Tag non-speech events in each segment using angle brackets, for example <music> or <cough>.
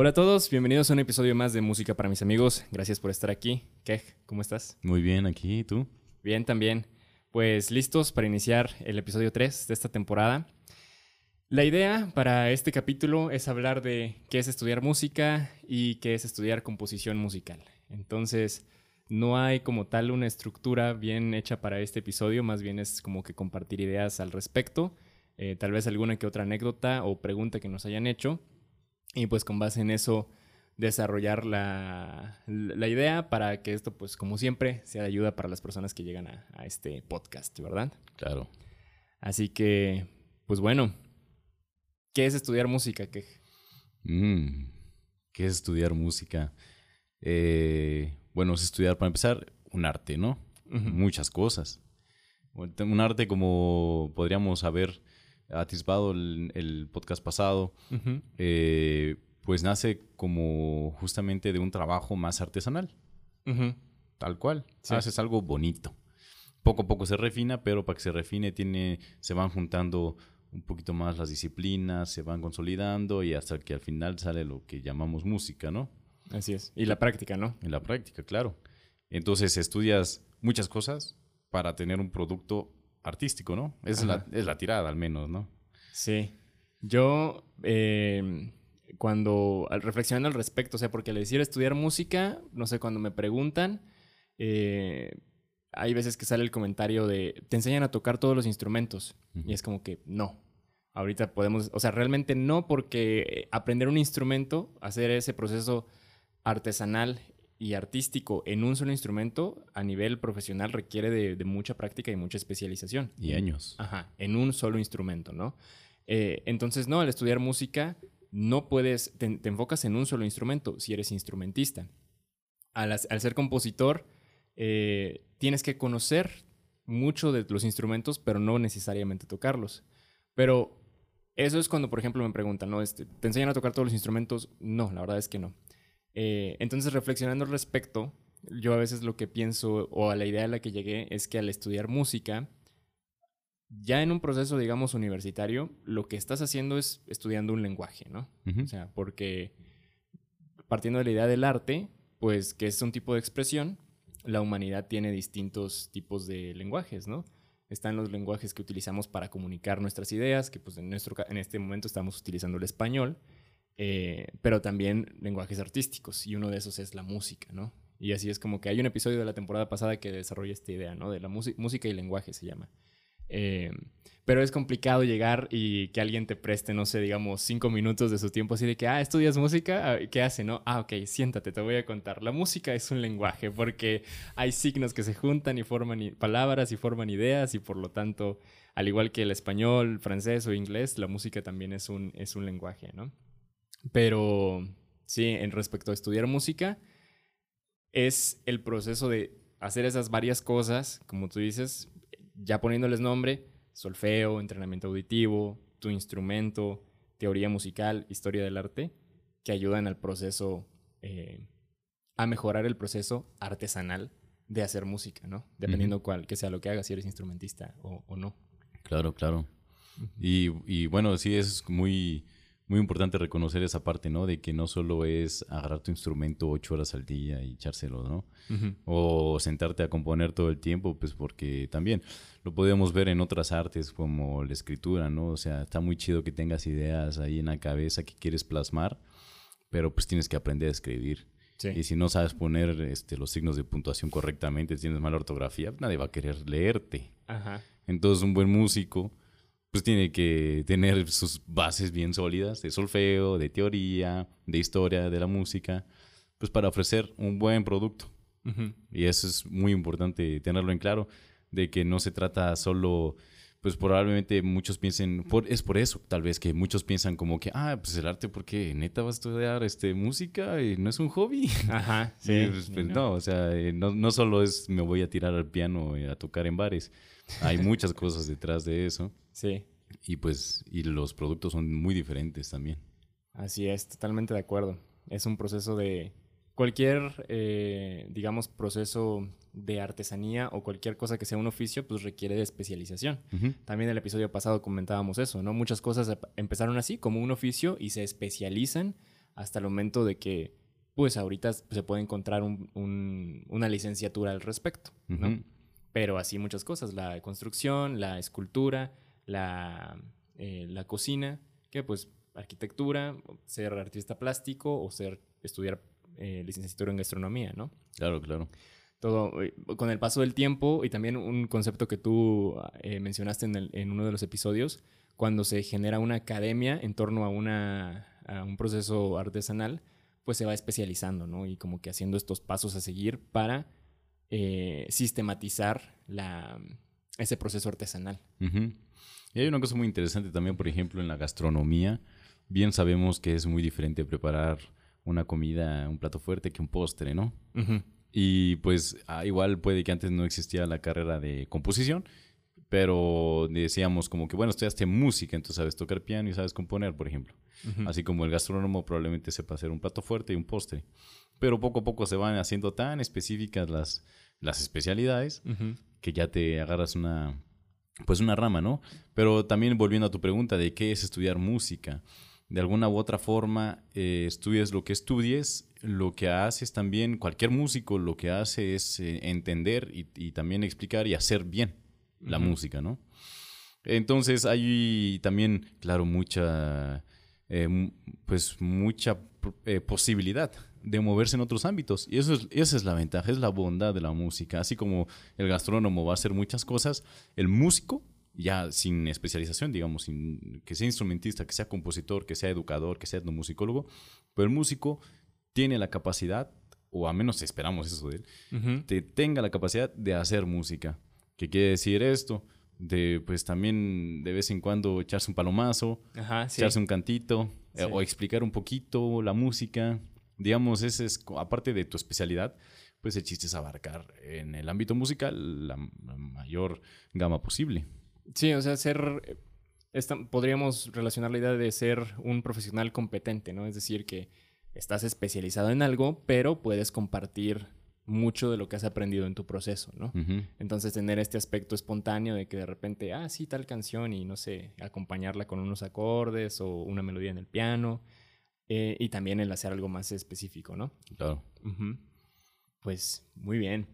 Hola a todos, bienvenidos a un episodio más de Música para mis amigos. Gracias por estar aquí. Kej, ¿cómo estás? Muy bien, aquí, ¿y tú? Bien, también. Pues listos para iniciar el episodio 3 de esta temporada. La idea para este capítulo es hablar de qué es estudiar música y qué es estudiar composición musical. Entonces, no hay como tal una estructura bien hecha para este episodio, más bien es como que compartir ideas al respecto, eh, tal vez alguna que otra anécdota o pregunta que nos hayan hecho y pues con base en eso desarrollar la, la, idea para que esto, pues como siempre, sea de ayuda para las personas que llegan a, a este podcast, ¿verdad? Claro. Así que, pues bueno, ¿qué es estudiar música? ¿Qué, mm, ¿qué es estudiar música? Eh, bueno, es estudiar, para empezar, un arte, ¿no? Muchas cosas. Un arte como podríamos haber atisbado el, el podcast pasado, eh, pues nace como justamente de un trabajo más artesanal. Tal cual. Haces algo bonito. Poco a poco se refina, pero para que se refine tiene, se van juntando un poquito más las disciplinas, se van consolidando y hasta que al final sale lo que llamamos música, ¿no? Así es. Y la práctica, ¿no? En la práctica, claro. Entonces estudias muchas cosas para tener un producto artístico, ¿no? Es, la, es la, tirada al menos, ¿no? Sí. Yo, eh, cuando, reflexionando al respecto, o sea, porque al decir estudiar música, no sé, cuando me preguntan, eh, hay veces que sale el comentario de, te enseñan a tocar todos los instrumentos. Y es como que no. Ahorita podemos, o sea, realmente no, porque aprender un instrumento, hacer ese proceso artesanal y artístico en un solo instrumento a nivel profesional requiere de, mucha práctica y mucha especialización. Y años. Ajá, en un solo instrumento, ¿no? Eh, entonces, no, al estudiar música no puedes, te, enfocas en un solo instrumento si eres instrumentista. Al, ser compositor, eh, tienes que conocer mucho de los instrumentos, pero no necesariamente tocarlos. Pero eso es cuando, por ejemplo, me preguntan, ¿no? Este, ¿Te enseñan a tocar todos los instrumentos? No, la verdad es que no. Eh, entonces, reflexionando al respecto, yo a veces lo que pienso o a la idea a la que llegué es que al estudiar música, ya en un proceso, digamos, universitario, lo que estás haciendo es estudiando un lenguaje, ¿no? O sea, porque partiendo de la idea del arte, pues que es un tipo de expresión, la humanidad tiene distintos tipos de lenguajes, ¿no? Están los lenguajes que utilizamos para comunicar nuestras ideas, que pues en, nuestro, en este momento estamos utilizando el español, eh, pero también lenguajes artísticos, y uno de esos es la música, ¿no? Y así es como que hay un episodio de la temporada pasada que desarrolla esta idea, ¿no? De la música y lenguaje se llama. Eh, pero es complicado llegar y que alguien te preste, no sé, digamos, cinco minutos de su tiempo así de que, ah, estudias música, ah, ¿qué hace? No, ah, ok, siéntate, te voy a contar. La música es un lenguaje porque hay signos que se juntan y forman palabras y forman ideas y por lo tanto, al igual que el español, francés o inglés, la música también es un, es un lenguaje, ¿no? Pero sí, en respecto a estudiar música, es el proceso de hacer esas varias cosas, como tú dices, ya poniéndoles nombre, solfeo, entrenamiento auditivo, tu instrumento, teoría musical, historia del arte, que ayudan al proceso, eh, a mejorar el proceso artesanal de hacer música, ¿no? Dependiendo cuál, que sea lo que hagas, si eres instrumentista o, o no. Claro, claro. y, y, bueno, sí, es muy muy importante reconocer esa parte, ¿no? De que no solo es agarrar tu instrumento ocho horas al día y echárselo, ¿no? O sentarte a componer todo el tiempo, pues porque también lo podemos ver en otras artes como la escritura, ¿no? O sea, está muy chido que tengas ideas ahí en la cabeza que quieres plasmar, pero pues tienes que aprender a escribir. Y si no sabes poner este, los signos de puntuación correctamente, tienes mala ortografía, nadie va a querer leerte. Ajá. Entonces, un buen músico pues tiene que tener sus bases bien sólidas de solfeo, de teoría, de historia de la música, pues para ofrecer un buen producto. Y eso es muy importante tenerlo en claro, de que no se trata solo, pues probablemente muchos piensen, por, es por eso tal vez que muchos piensan como que, ah, pues el arte, porque neta va a estudiar este, música y no es un hobby. <laughs> Ajá, sí. Pues, pues, no. o sea, eh, no, no solo es me voy a tirar al piano a tocar en bares hay <laughs> muchas cosas detrás de eso. Sí. Y pues, y los productos son muy diferentes también. Así es, totalmente de acuerdo. Es un proceso de cualquier, eh, digamos, proceso de artesanía o cualquier cosa que sea un oficio, pues requiere de especialización. También en el episodio pasado comentábamos eso, ¿no? Muchas cosas empezaron así, como un oficio, y se especializan hasta el momento de que, pues ahorita se puede encontrar una licenciatura al respecto, ¿no? Pero así muchas cosas, la construcción, la escultura, la, eh, la cocina, que pues arquitectura, ser artista plástico o ser estudiar eh, licenciatura en gastronomía, ¿no? Claro, claro. Todo eh, con el paso del tiempo y también un concepto que tú eh, mencionaste en, en, uno de los episodios, cuando se genera una academia en torno a, una, a un proceso artesanal, pues se va especializando, ¿no? Y como que haciendo estos pasos a seguir para sistematizar la, ese proceso artesanal. Y hay una cosa muy interesante también, por ejemplo, en la gastronomía. Bien sabemos que es muy diferente preparar una comida, un plato fuerte que un postre, ¿no? Y pues ah, igual puede que antes no existía la carrera de composición, pero decíamos como que, bueno, estudiaste música, entonces sabes tocar piano y sabes componer, por ejemplo. Así como el gastrónomo probablemente sepa hacer un plato fuerte y un postre. Pero poco a poco se van haciendo tan específicas las, las especialidades que ya te agarras una, pues una rama, ¿no? Pero también volviendo a tu pregunta de qué es estudiar música de alguna u otra forma eh, estudies lo que estudies, lo que haces también, cualquier músico lo que hace es eh, entender y, también explicar y hacer bien la música, ¿no? Entonces hay también, claro, mucha, eh, pues mucha posibilidad de moverse en otros ámbitos. Y eso es, esa es la ventaja, es la bondad de la música. Así como el gastrónomo va a hacer muchas cosas, el músico ya sin especialización, digamos, sin, que sea instrumentista, que sea compositor, que sea educador, que sea etnomusicólogo, pero el músico tiene la capacidad, o al menos esperamos eso de él, que tenga la capacidad de hacer música. ¿Qué quiere decir esto? De, pues también de vez en cuando echarse un palomazo, echarse un cantito, eh, o explicar un poquito la música. Digamos, ese es, aparte de tu especialidad, pues el chiste es abarcar en el ámbito musical la mayor gama posible. Sí, o sea, ser. Esta, podríamos relacionar la idea de ser un profesional competente, ¿no? Es decir, que estás especializado en algo, pero puedes compartir mucho de lo que has aprendido en tu proceso, ¿no? Entonces, tener este aspecto espontáneo de que de repente, ah, sí, tal canción y no sé, acompañarla con unos acordes o una melodía en el piano. Eh, y también el hacer algo más específico, ¿no? Claro. Pues muy bien.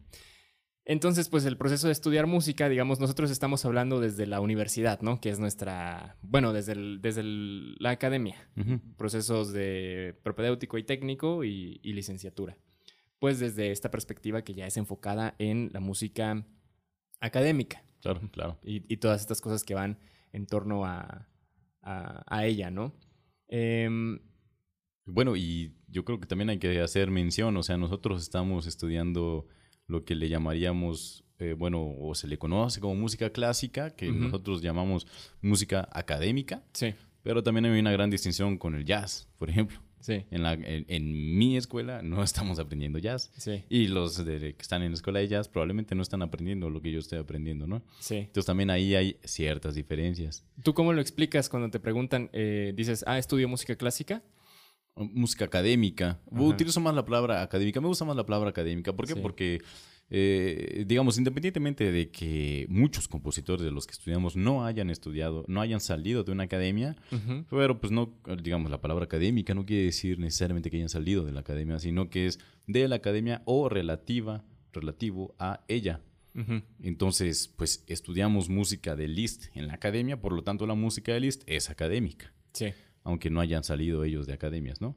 Entonces, pues el proceso de estudiar música, digamos, nosotros estamos hablando desde la universidad, ¿no? Que es nuestra, bueno, desde, desde la academia, procesos de propedéutico y técnico y, licenciatura. Pues desde esta perspectiva que ya es enfocada en la música académica. Claro, claro. Y, todas estas cosas que van en torno a, a, ella, ¿no? Em, bueno, y yo creo que también hay que hacer mención, o sea, nosotros estamos estudiando lo que le llamaríamos, eh, bueno, o se le conoce como música clásica, que nosotros llamamos música académica. Sí. Pero también hay una gran distinción con el jazz, por ejemplo. Sí. En, la, en, mi escuela no <laughs> estamos aprendiendo jazz. Sí. Y los que están en la escuela de jazz probablemente no están aprendiendo lo que yo estoy aprendiendo, ¿no? Sí. Entonces también ahí hay ciertas diferencias. ¿Tú cómo lo explicas cuando te preguntan, eh, dices, ah, estudio música clásica? música académica. Utilizo más la palabra académica. Me gusta más la palabra académica. ¿Por qué? Porque, eh, digamos, independientemente de que muchos compositores de los que estudiamos no hayan estudiado, no hayan salido de una academia, pero pues no, digamos, la palabra académica no quiere decir necesariamente que hayan salido de la academia, sino que es de la academia o relativa, relativo a ella. Entonces, pues estudiamos música de Liszt en la academia, por lo tanto la música de Liszt es académica. Sí aunque no hayan salido ellos de academias, ¿no?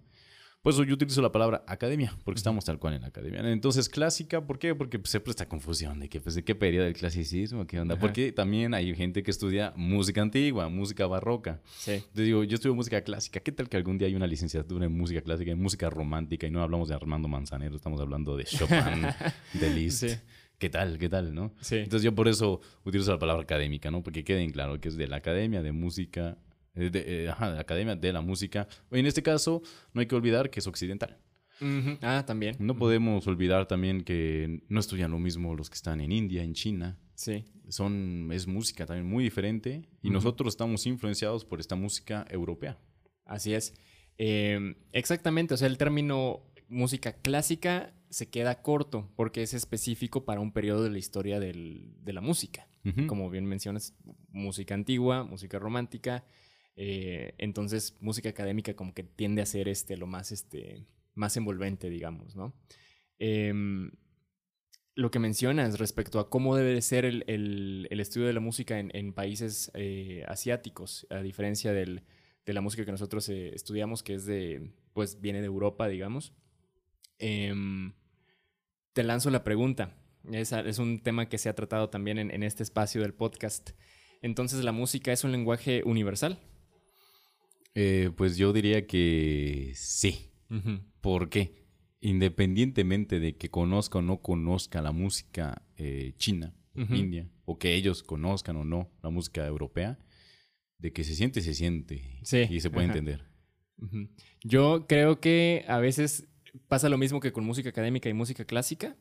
Pues yo utilizo la palabra academia, porque estamos tal cual en la academia. Entonces, clásica, ¿por qué? Porque pues, siempre esta confusión de que, pues, de qué periodo del clasicismo, qué onda. Porque también hay gente que estudia música antigua, música barroca. Sí. Te digo, yo estudio música clásica. ¿Qué tal que algún día hay una licenciatura en música clásica, en música romántica, y no hablamos de Armando Manzanero, estamos hablando de Chopin, <laughs> de Liszt? Sí. ¿Qué tal? ¿Qué tal? ¿No? Sí. Entonces yo por eso utilizo la palabra académica, ¿no? Porque queden claro que es de la academia de música de, eh, la Academia de la Música. En este caso, no hay que olvidar que es occidental. Ah, también. No podemos olvidar también que no estudian lo mismo los que están en India, en China. Sí. Son, es música también muy diferente y nosotros estamos influenciados por esta música europea. Así es. Em, exactamente, o sea, el término música clásica se queda corto porque es específico para un periodo de la historia del, de la música. Como bien mencionas, música antigua, música romántica. Eh, entonces, música académica como que tiende a ser este, lo más, este, más envolvente, digamos, ¿no? Em, lo que mencionas respecto a cómo debe ser el, el, estudio de la música en, en países eh, asiáticos, a diferencia del, de la música que nosotros eh, estudiamos, que es de, pues viene de Europa, digamos. Em, te lanzo la pregunta. Es, es, un tema que se ha tratado también en, en, este espacio del podcast. Entonces, ¿la música es un lenguaje universal? Eh, pues yo diría que sí. ¿Por qué? independientemente de que conozca o no conozca la música eh, china, india, o que ellos conozcan o no la música europea, de que se siente, se siente. Y se puede entender. Yo creo que a veces pasa lo mismo que con música académica y música clásica.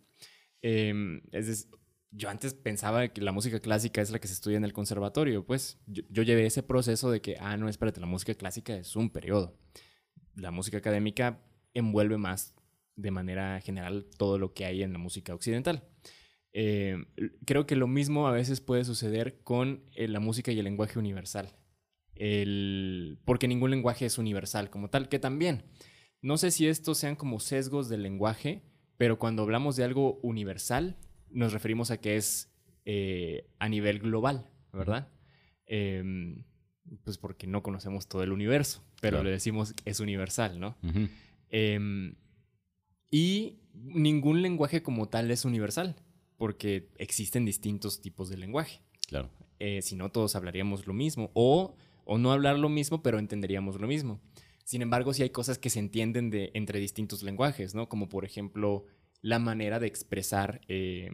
Em, es, yo antes pensaba que la música clásica es la que se estudia en el conservatorio. Pues yo, llevé ese proceso de que, ah, no, espérate, la música clásica es un periodo. La música académica envuelve más de manera general todo lo que hay en la música occidental. Eh, creo que lo mismo a veces puede suceder con eh, la música y el lenguaje universal. porque ningún lenguaje es universal como tal, que también. No sé si estos sean como sesgos del lenguaje, pero cuando hablamos de algo universal, nos referimos a que es eh, a nivel global, ¿verdad? Em, pues porque no conocemos todo el universo, pero le decimos que es universal, ¿no? Y ningún lenguaje como tal es universal, porque existen distintos tipos de lenguaje. Claro. Eh, si no, todos hablaríamos lo mismo, o, o no hablar lo mismo, pero entenderíamos lo mismo. Sin embargo, sí hay cosas que se entienden de, entre distintos lenguajes, ¿no? Como por ejemplo la manera de expresar eh,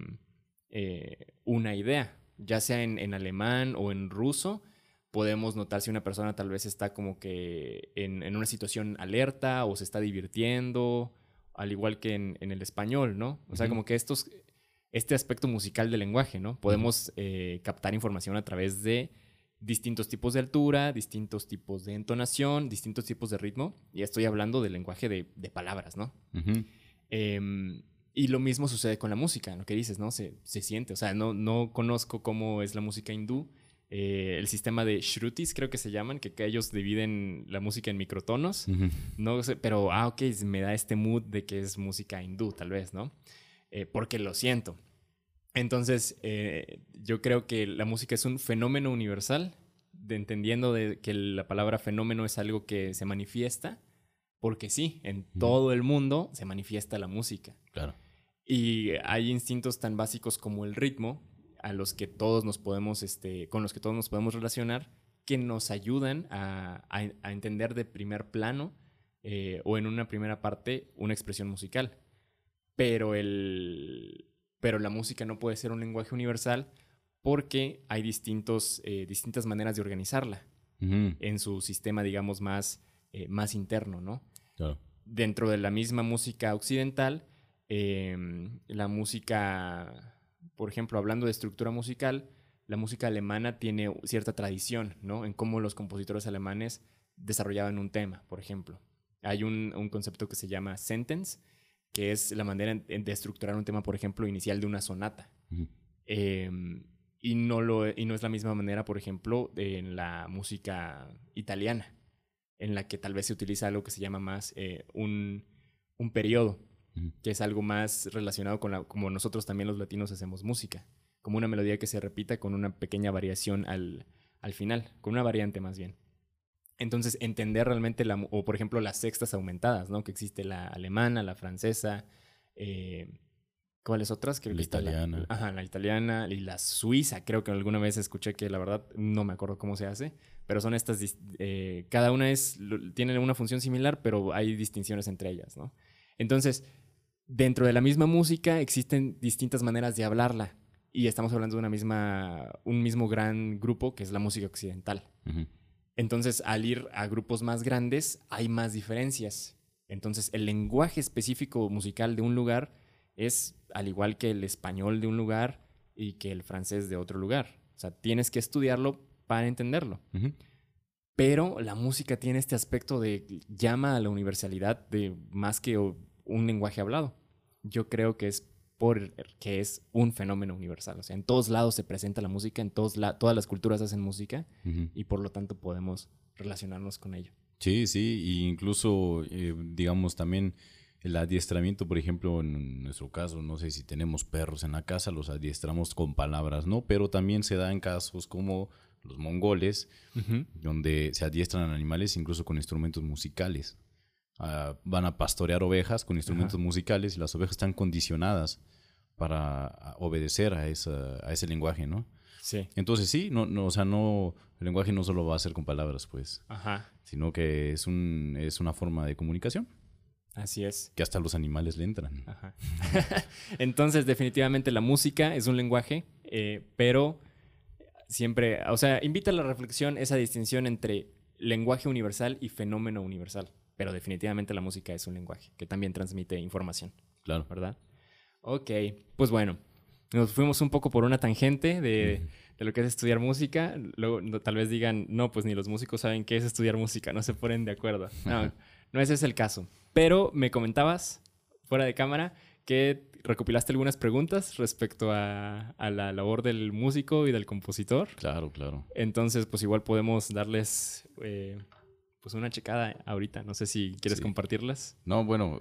eh, una idea, ya sea en, en, alemán o en ruso, podemos notar si una persona tal vez está como que en, en una situación alerta o se está divirtiendo al igual que en, el español, ¿no? O sea, como que estos, este aspecto musical del lenguaje, ¿no? Podemos eh, captar información a través de distintos tipos de altura, distintos tipos de entonación, distintos tipos de ritmo. Y estoy hablando del lenguaje de, palabras, ¿no? Em, y lo mismo sucede con la música, lo que dices, ¿no? Se, se siente. O sea, no, no conozco cómo es la música hindú, eh, el sistema de shrutis, creo que se llaman, que, ellos dividen la música en microtonos. No sé, pero, ah, ok, me da este mood de que es música hindú, tal vez, ¿no? Eh, porque lo siento. Entonces, eh, yo creo que la música es un fenómeno universal, de, entendiendo de que la palabra fenómeno es algo que se manifiesta, porque sí, en todo el mundo se manifiesta la música. Claro. Y hay instintos tan básicos como el ritmo, a los que todos nos podemos, este, con los que todos nos podemos relacionar, que nos ayudan a, entender de primer plano eh, o en una primera parte una expresión musical. Pero, el, pero la música no puede ser un lenguaje universal porque hay distintos, eh, distintas maneras de organizarla en su sistema, digamos, más, eh, más interno, ¿no? Dentro de la misma música occidental, em, la música por ejemplo, hablando de estructura musical, la música alemana tiene cierta tradición, ¿no? En cómo los compositores alemanes desarrollaban un tema, por ejemplo. Hay un, concepto que se llama sentence, que es la manera de estructurar un tema, por ejemplo, inicial de una sonata. Em, y, no lo, y no es la misma manera, por ejemplo, en la música italiana, en la que tal vez se utiliza algo que se llama más eh, un, un periodo que es algo más relacionado con la, como nosotros también los latinos hacemos música, como una melodía que se repita con una pequeña variación al, al final, con una variante más bien. Entonces, entender realmente, la, o por ejemplo, las sextas aumentadas, ¿no? Que existe la alemana, la francesa, eh, ¿cuáles otras? Creo la italiana. La, ajá, la italiana y la suiza, creo que alguna vez escuché que la verdad no me acuerdo cómo se hace, pero son estas, eh, cada una es, tiene una función similar, pero hay distinciones entre ellas, ¿no? Entonces, dentro de la misma música existen distintas maneras de hablarla. Y estamos hablando de una misma, un mismo gran grupo que es la música occidental. Entonces, al ir a grupos más grandes, hay más diferencias. Entonces, el lenguaje específico musical de un lugar es al igual que el español de un lugar y que el francés de otro lugar. O sea, tienes que estudiarlo para entenderlo. Pero la música tiene este aspecto de llama a la universalidad de más que un lenguaje hablado. Yo creo que es porque es un fenómeno universal. O sea, en todos lados se presenta la música, en todos todas las culturas hacen música y por lo tanto podemos relacionarnos con ello. Sí, sí, e incluso, eh, digamos, también el adiestramiento, por ejemplo, en nuestro caso, no sé si tenemos perros en la casa, los adiestramos con palabras, ¿no? Pero también se da en casos como los mongoles, donde se adiestran animales incluso con instrumentos musicales. Ah, van a pastorear ovejas con instrumentos musicales y las ovejas están condicionadas para obedecer a, esa, a ese lenguaje, ¿no? Sí. Entonces sí, no, no, o sea, no, el lenguaje no solo va a ser con palabras, pues, Ajá. sino que es, un, es una forma de comunicación. Así es. Que hasta los animales le entran. Ajá. <laughs> Entonces, definitivamente la música es un lenguaje, eh, pero siempre, o sea, invita a la reflexión esa distinción entre lenguaje universal y fenómeno universal. Pero definitivamente la música es un lenguaje que también transmite información. Claro. ¿Verdad? Ok, pues bueno, nos fuimos un poco por una tangente de, lo que es estudiar música. Luego tal vez digan, no, pues ni los músicos saben qué es estudiar música, no se ponen de acuerdo. <laughs> No, no ese es el caso. Pero me comentabas, fuera de cámara, que recopilaste algunas preguntas respecto a, la labor del músico y del compositor. Claro, claro. Entonces, pues igual podemos darles... Eh, pues una checada ahorita. No sé si quieres compartirlas. No, bueno,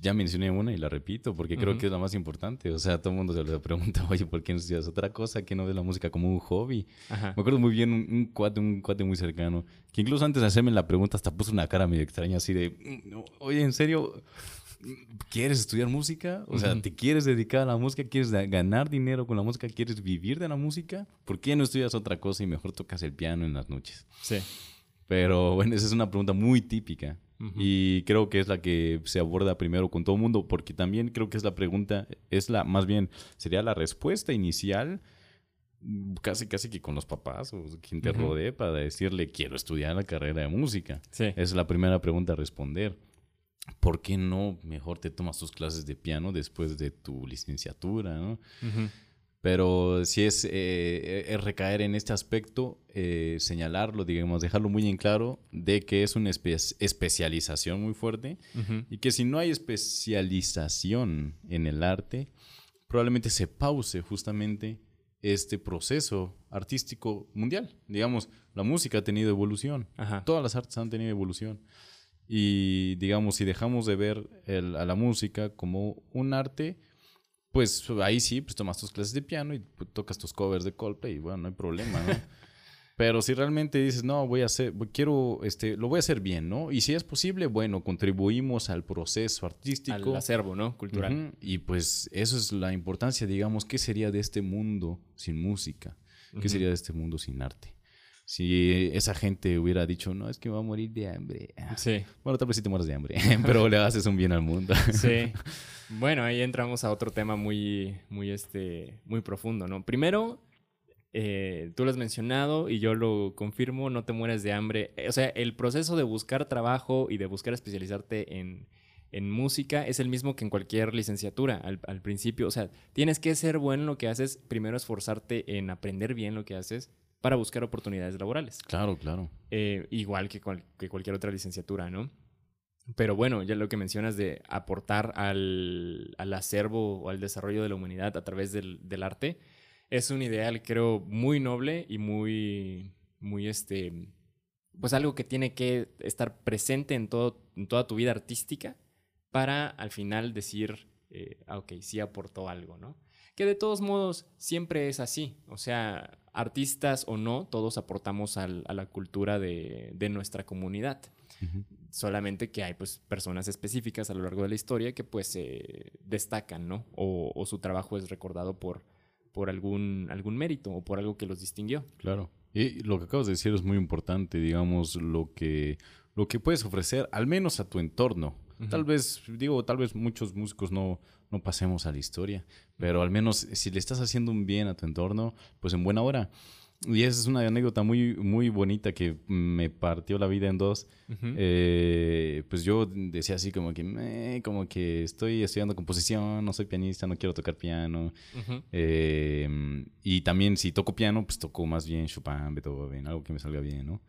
ya mencioné una y la repito porque creo que es la más importante. O sea, todo el mundo se le pregunta, <laughs> oye, ¿por qué no estudias otra cosa? ¿Que no ves la música como un hobby? Me acuerdo muy bien un, cuate, un cuate muy cercano, que incluso antes de hacerme la pregunta hasta puso una cara medio extraña así de, mm, oye, ¿en serio? ¿Quieres estudiar música? O sea, ¿te quieres dedicar a la música? ¿Quieres ganar dinero con la música? ¿Quieres vivir de la música? ¿Por qué no estudias otra cosa y mejor tocas el piano en las noches? Sí. Pero <laughs> bueno, esa es una pregunta muy típica. Y creo que es la que se aborda primero con todo el mundo, porque también creo que es la pregunta, es la, más bien, sería la respuesta inicial, casi casi que con los papás o quien te rodee para decirle, quiero estudiar la carrera de música. Esa es la primera pregunta a responder. ¿Por qué no mejor te tomas tus clases de piano después de tu licenciatura, no? Pero si es, eh, recaer en este aspecto, eh, señalarlo, digamos, dejarlo muy en claro de que es una especialización muy fuerte y que si no hay especialización en el arte, probablemente se pause justamente este proceso artístico mundial. Digamos, la música ha tenido evolución, todas las artes han tenido evolución. Y digamos, si dejamos de ver a la música como un arte, pues ahí sí, pues tomas tus clases de piano y pues, tocas tus covers de Coldplay y bueno, no hay problema, ¿no? <laughs> Pero si realmente dices, no, voy a hacer, quiero, este, lo voy a hacer bien, ¿no? Y si es posible, bueno, contribuimos al proceso artístico. Al acervo, ¿no? Cultural. Y pues eso es la importancia, digamos, ¿qué sería de este mundo sin música? ¿Qué sería de este mundo sin arte? Si esa gente hubiera dicho, no, es que me va a morir de hambre. Sí. Bueno, tal vez sí te mueres de hambre, <laughs> pero le haces un bien al mundo. <laughs> Sí. <laughs> Bueno, ahí entramos a otro tema muy, muy, este, muy profundo, ¿no? Primero, eh, tú lo has mencionado y yo lo confirmo, no te mueres de hambre. O sea, el proceso de buscar trabajo y de buscar especializarte en, en música es el mismo que en cualquier licenciatura al, al, principio. O sea, tienes que ser bueno en lo que haces, primero esforzarte en aprender bien lo que haces para buscar oportunidades laborales. Claro, claro. Eh, igual que, que, cualquier otra licenciatura, ¿no? Pero bueno, ya lo que mencionas de aportar al, al acervo o al desarrollo de la humanidad a través del, del, arte, es un ideal, creo, muy noble y muy, muy, este, pues algo que tiene que estar presente en, todo, en toda tu vida artística para al final decir, eh, ah, ok, sí aportó algo, ¿no? Que de todos modos siempre es así, o sea, artistas o no, todos aportamos a la cultura de, nuestra comunidad. Solamente que hay pues personas específicas a lo largo de la historia que pues se destacan, ¿no? O, su trabajo es recordado por, por algún, algún mérito o por algo que los distinguió. Claro. Y lo que acabas de decir es muy importante, digamos, lo que, lo que puedes ofrecer, al menos a tu entorno. Tal vez, digo, tal vez muchos músicos no, no pasemos a la historia, pero al menos si le estás haciendo un bien a tu entorno, pues en buena hora. Y esa es una anécdota muy, muy bonita que me partió la vida en dos. Eh, pues yo decía así como que, como que estoy estudiando composición, no soy pianista, no quiero tocar piano. Eh, y también si toco piano, pues toco más bien Chopin, Beethoven, algo que me salga bien, ¿no?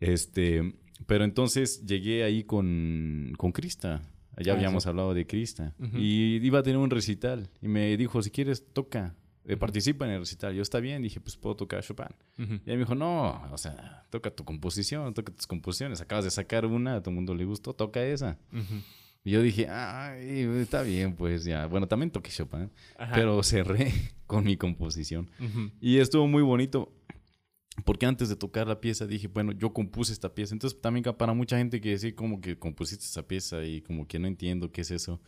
Este, pero entonces llegué ahí con, con Krista Ya habíamos hablado de Krista. Y iba a tener un recital. Y me dijo, si quieres, toca. Eh, participa en el recital. Yo está bien, dije, pues puedo tocar Chopin. Y él me dijo, no, o sea, toca tu composición, toca tus composiciones. Acabas de sacar una, a todo el mundo le gustó, toca esa. Y yo dije, ay, está bien, pues ya. Bueno, también toqué Chopin, pero cerré <laughs> con mi composición. Y estuvo muy bonito. Porque antes de tocar la pieza dije, bueno, yo compuse esta pieza. Entonces también para mucha gente que decir como que compusiste esa pieza y como que no entiendo qué es eso.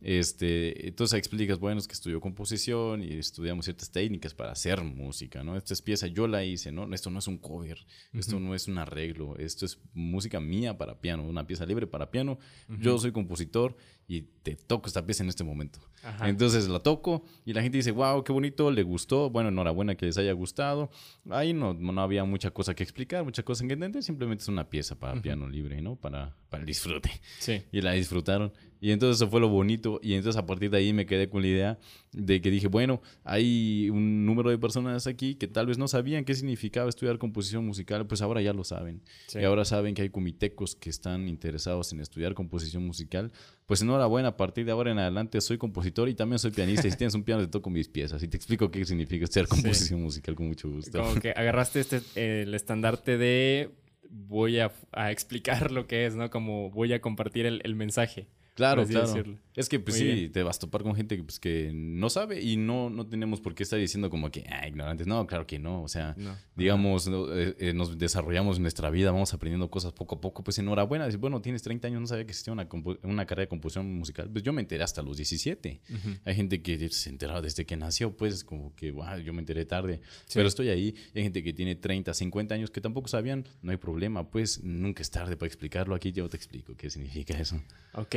este, entonces explicas, bueno, es que estudió composición y estudiamos ciertas técnicas para hacer música, ¿no? Esta es pieza, yo la hice, ¿no? Esto no es un cover, esto no es un arreglo, esto es música mía para piano, una pieza libre para piano. Yo soy compositor y te toco esta pieza en este momento. Entonces la toco y la gente dice, wow, qué bonito, le gustó. Bueno, enhorabuena que les haya gustado. Ahí no, no había mucha cosa que explicar, mucha cosa que entender. Simplemente es una pieza para piano libre, ¿no? Para, para el disfrute. Sí. Y la disfrutaron. Y entonces eso fue lo bonito. Y entonces a partir de ahí me quedé con la idea de que dije, bueno, hay un número de personas aquí que tal vez no sabían qué significaba estudiar composición musical, pues ahora ya lo saben. Y ahora saben que hay comitecos que están interesados en estudiar composición musical. Pues enhorabuena, a partir de ahora en adelante soy compositor y también soy pianista. Y si tienes un piano, te toco mis piezas. Y te explico qué significa estudiar composición musical con mucho gusto. Como que agarraste este, el estandarte de voy a, explicar lo que es, ¿no? Como voy a compartir el, el mensaje. Claro, claro. Es que pues sí, te vas a topar con gente pues, que no sabe y no, no tenemos por qué estar diciendo como que, ah, ignorantes. No, claro que no. O sea, digamos, eh, eh, nos desarrollamos nuestra vida, vamos aprendiendo cosas poco a poco. Pues enhorabuena. Bueno, tienes 30 años, no sabía que existía una, una carrera de composición musical. Pues yo me enteré hasta los 17. Hay gente que se enteró desde que nació, pues como que, wow, yo me enteré tarde. Pero estoy ahí. hay gente que tiene 30, 50 años que tampoco sabían. No hay problema, pues nunca es tarde para explicarlo. Aquí yo te explico qué significa eso. Ok,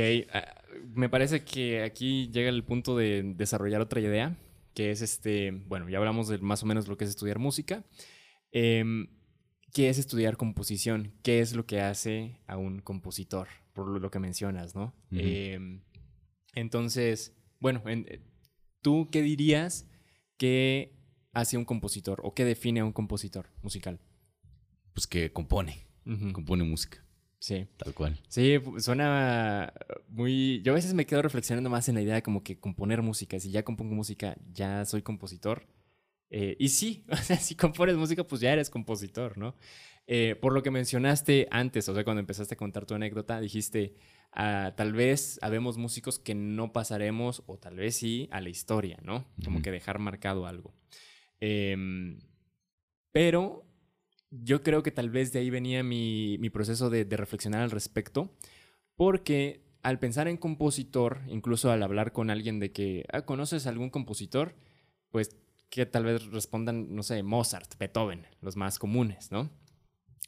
me parece que aquí llega el punto de desarrollar otra idea, que es este, bueno, ya hablamos de más o menos lo que es estudiar música. Em, ¿Qué es estudiar composición? ¿Qué es lo que hace a un compositor? Por lo que mencionas, ¿no? Em, entonces, bueno, eh, ¿tú qué dirías que hace un compositor o qué define a un compositor musical? Pues que compone, compone música. Sí. Tal cual. Sí, suena muy... Yo a veces me quedo reflexionando más en la idea de como que componer música. Si ya compongo música, ya soy compositor. Eh, y sí, <laughs> o sea, si compones música, pues ya eres compositor, ¿no? Eh, por lo que mencionaste antes, o sea, cuando empezaste a contar tu anécdota, dijiste, ah, tal vez habemos músicos que no pasaremos, o tal vez sí, a la historia, ¿no? Como que dejar marcado algo. Em, pero yo creo que tal vez de ahí venía mi, proceso de, reflexionar al respecto, porque al pensar en compositor, incluso al hablar con alguien de que, ah, ¿conoces algún compositor? Pues que tal vez respondan, no sé, Mozart, Beethoven, los más comunes, ¿no?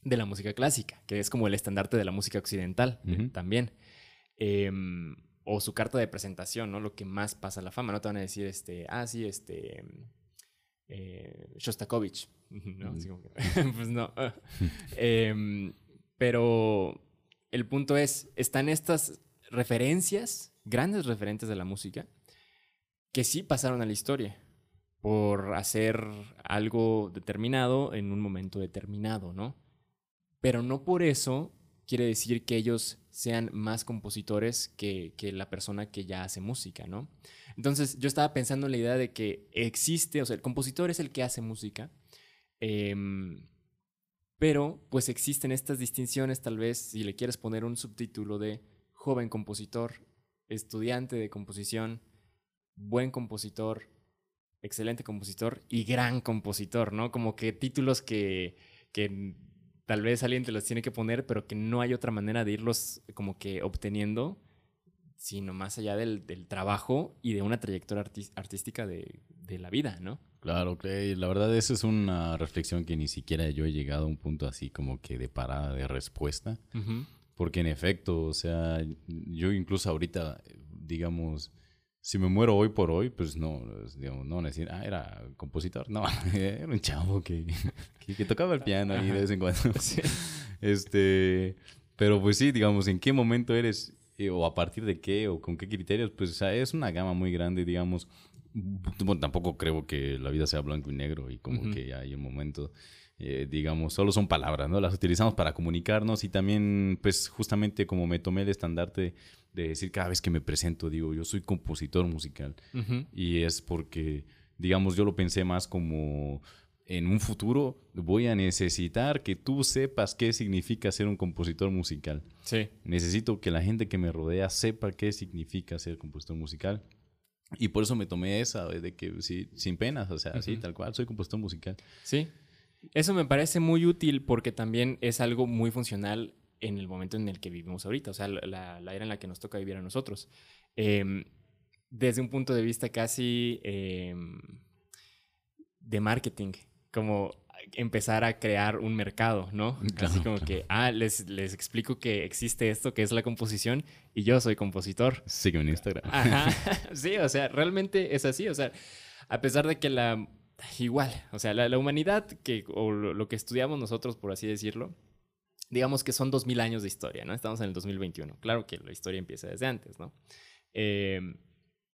De la música clásica, que es como el estandarte de la música occidental también. Em, o su carta de presentación, ¿no? Lo que más pasa a la fama, no te van a decir, este, ah, sí, este, eh, Shostakovich, <laughs> ¿no? <laughs> pues no. <laughs> Em, pero el punto es, están estas referencias, grandes referentes de la música, que sí pasaron a la historia por hacer algo determinado en un momento determinado, ¿no? Pero no por eso quiere decir que ellos sean más compositores que, que, la persona que ya hace música, ¿no? Entonces yo estaba pensando en la idea de que existe, o sea, el compositor es el que hace música, em, pero pues existen estas distinciones, tal vez si le quieres poner un subtítulo de joven compositor, estudiante de composición, buen compositor, excelente compositor y gran compositor, ¿no? Como que títulos que, que tal vez alguien te los tiene que poner, pero que no hay otra manera de irlos como que obteniendo, sino más allá del, trabajo y de una trayectoria artística de, la vida, ¿no? Claro, Clay. La verdad, esa es una reflexión que ni siquiera yo he llegado a un punto así como que de parada de respuesta. Porque en efecto, o sea, yo incluso ahorita, digamos, si me muero hoy por hoy, pues no, digamos, no van a decir, ah, era compositor. No, <laughs> era un chavo que, que, tocaba el piano ahí de vez en cuando. <laughs> Este, pero pues sí, digamos, en qué momento eres eh, o a partir de qué o con qué criterios, pues o sea, es una gama muy grande, digamos. bueno, tampoco creo que la vida sea blanco y negro y como que hay un momento, eh, digamos, solo son palabras, ¿no? Las utilizamos para comunicarnos y también, pues justamente como me tomé el estandarte de decir cada vez que me presento, digo, yo soy compositor musical y es porque, digamos, yo lo pensé más como en un futuro voy a necesitar que tú sepas qué significa ser un compositor musical. Sí. Necesito que la gente que me rodea sepa qué significa ser compositor musical. Y por eso me tomé esa, de que sí, sin penas, o sea, sí, tal cual, soy compositor musical. Sí. Eso me parece muy útil porque también es algo muy funcional en el momento en el que vivimos ahorita, o sea, la, era en la que nos toca vivir a nosotros. Em, desde un punto de vista casi em, de marketing, como empezar a crear un mercado, ¿no? Así como que, ah, les, les explico que existe esto, que es la composición, y yo soy compositor. Sígueme en Instagram. Ajá. <laughs> Sí, o sea, realmente es así. O sea, a pesar de que la. Igual, o sea, la, humanidad, que, o lo, que estudiamos nosotros, por así decirlo, digamos que son dos mil años de historia, ¿no? Estamos en el 2021. Claro que la historia empieza desde antes, ¿no? Eh,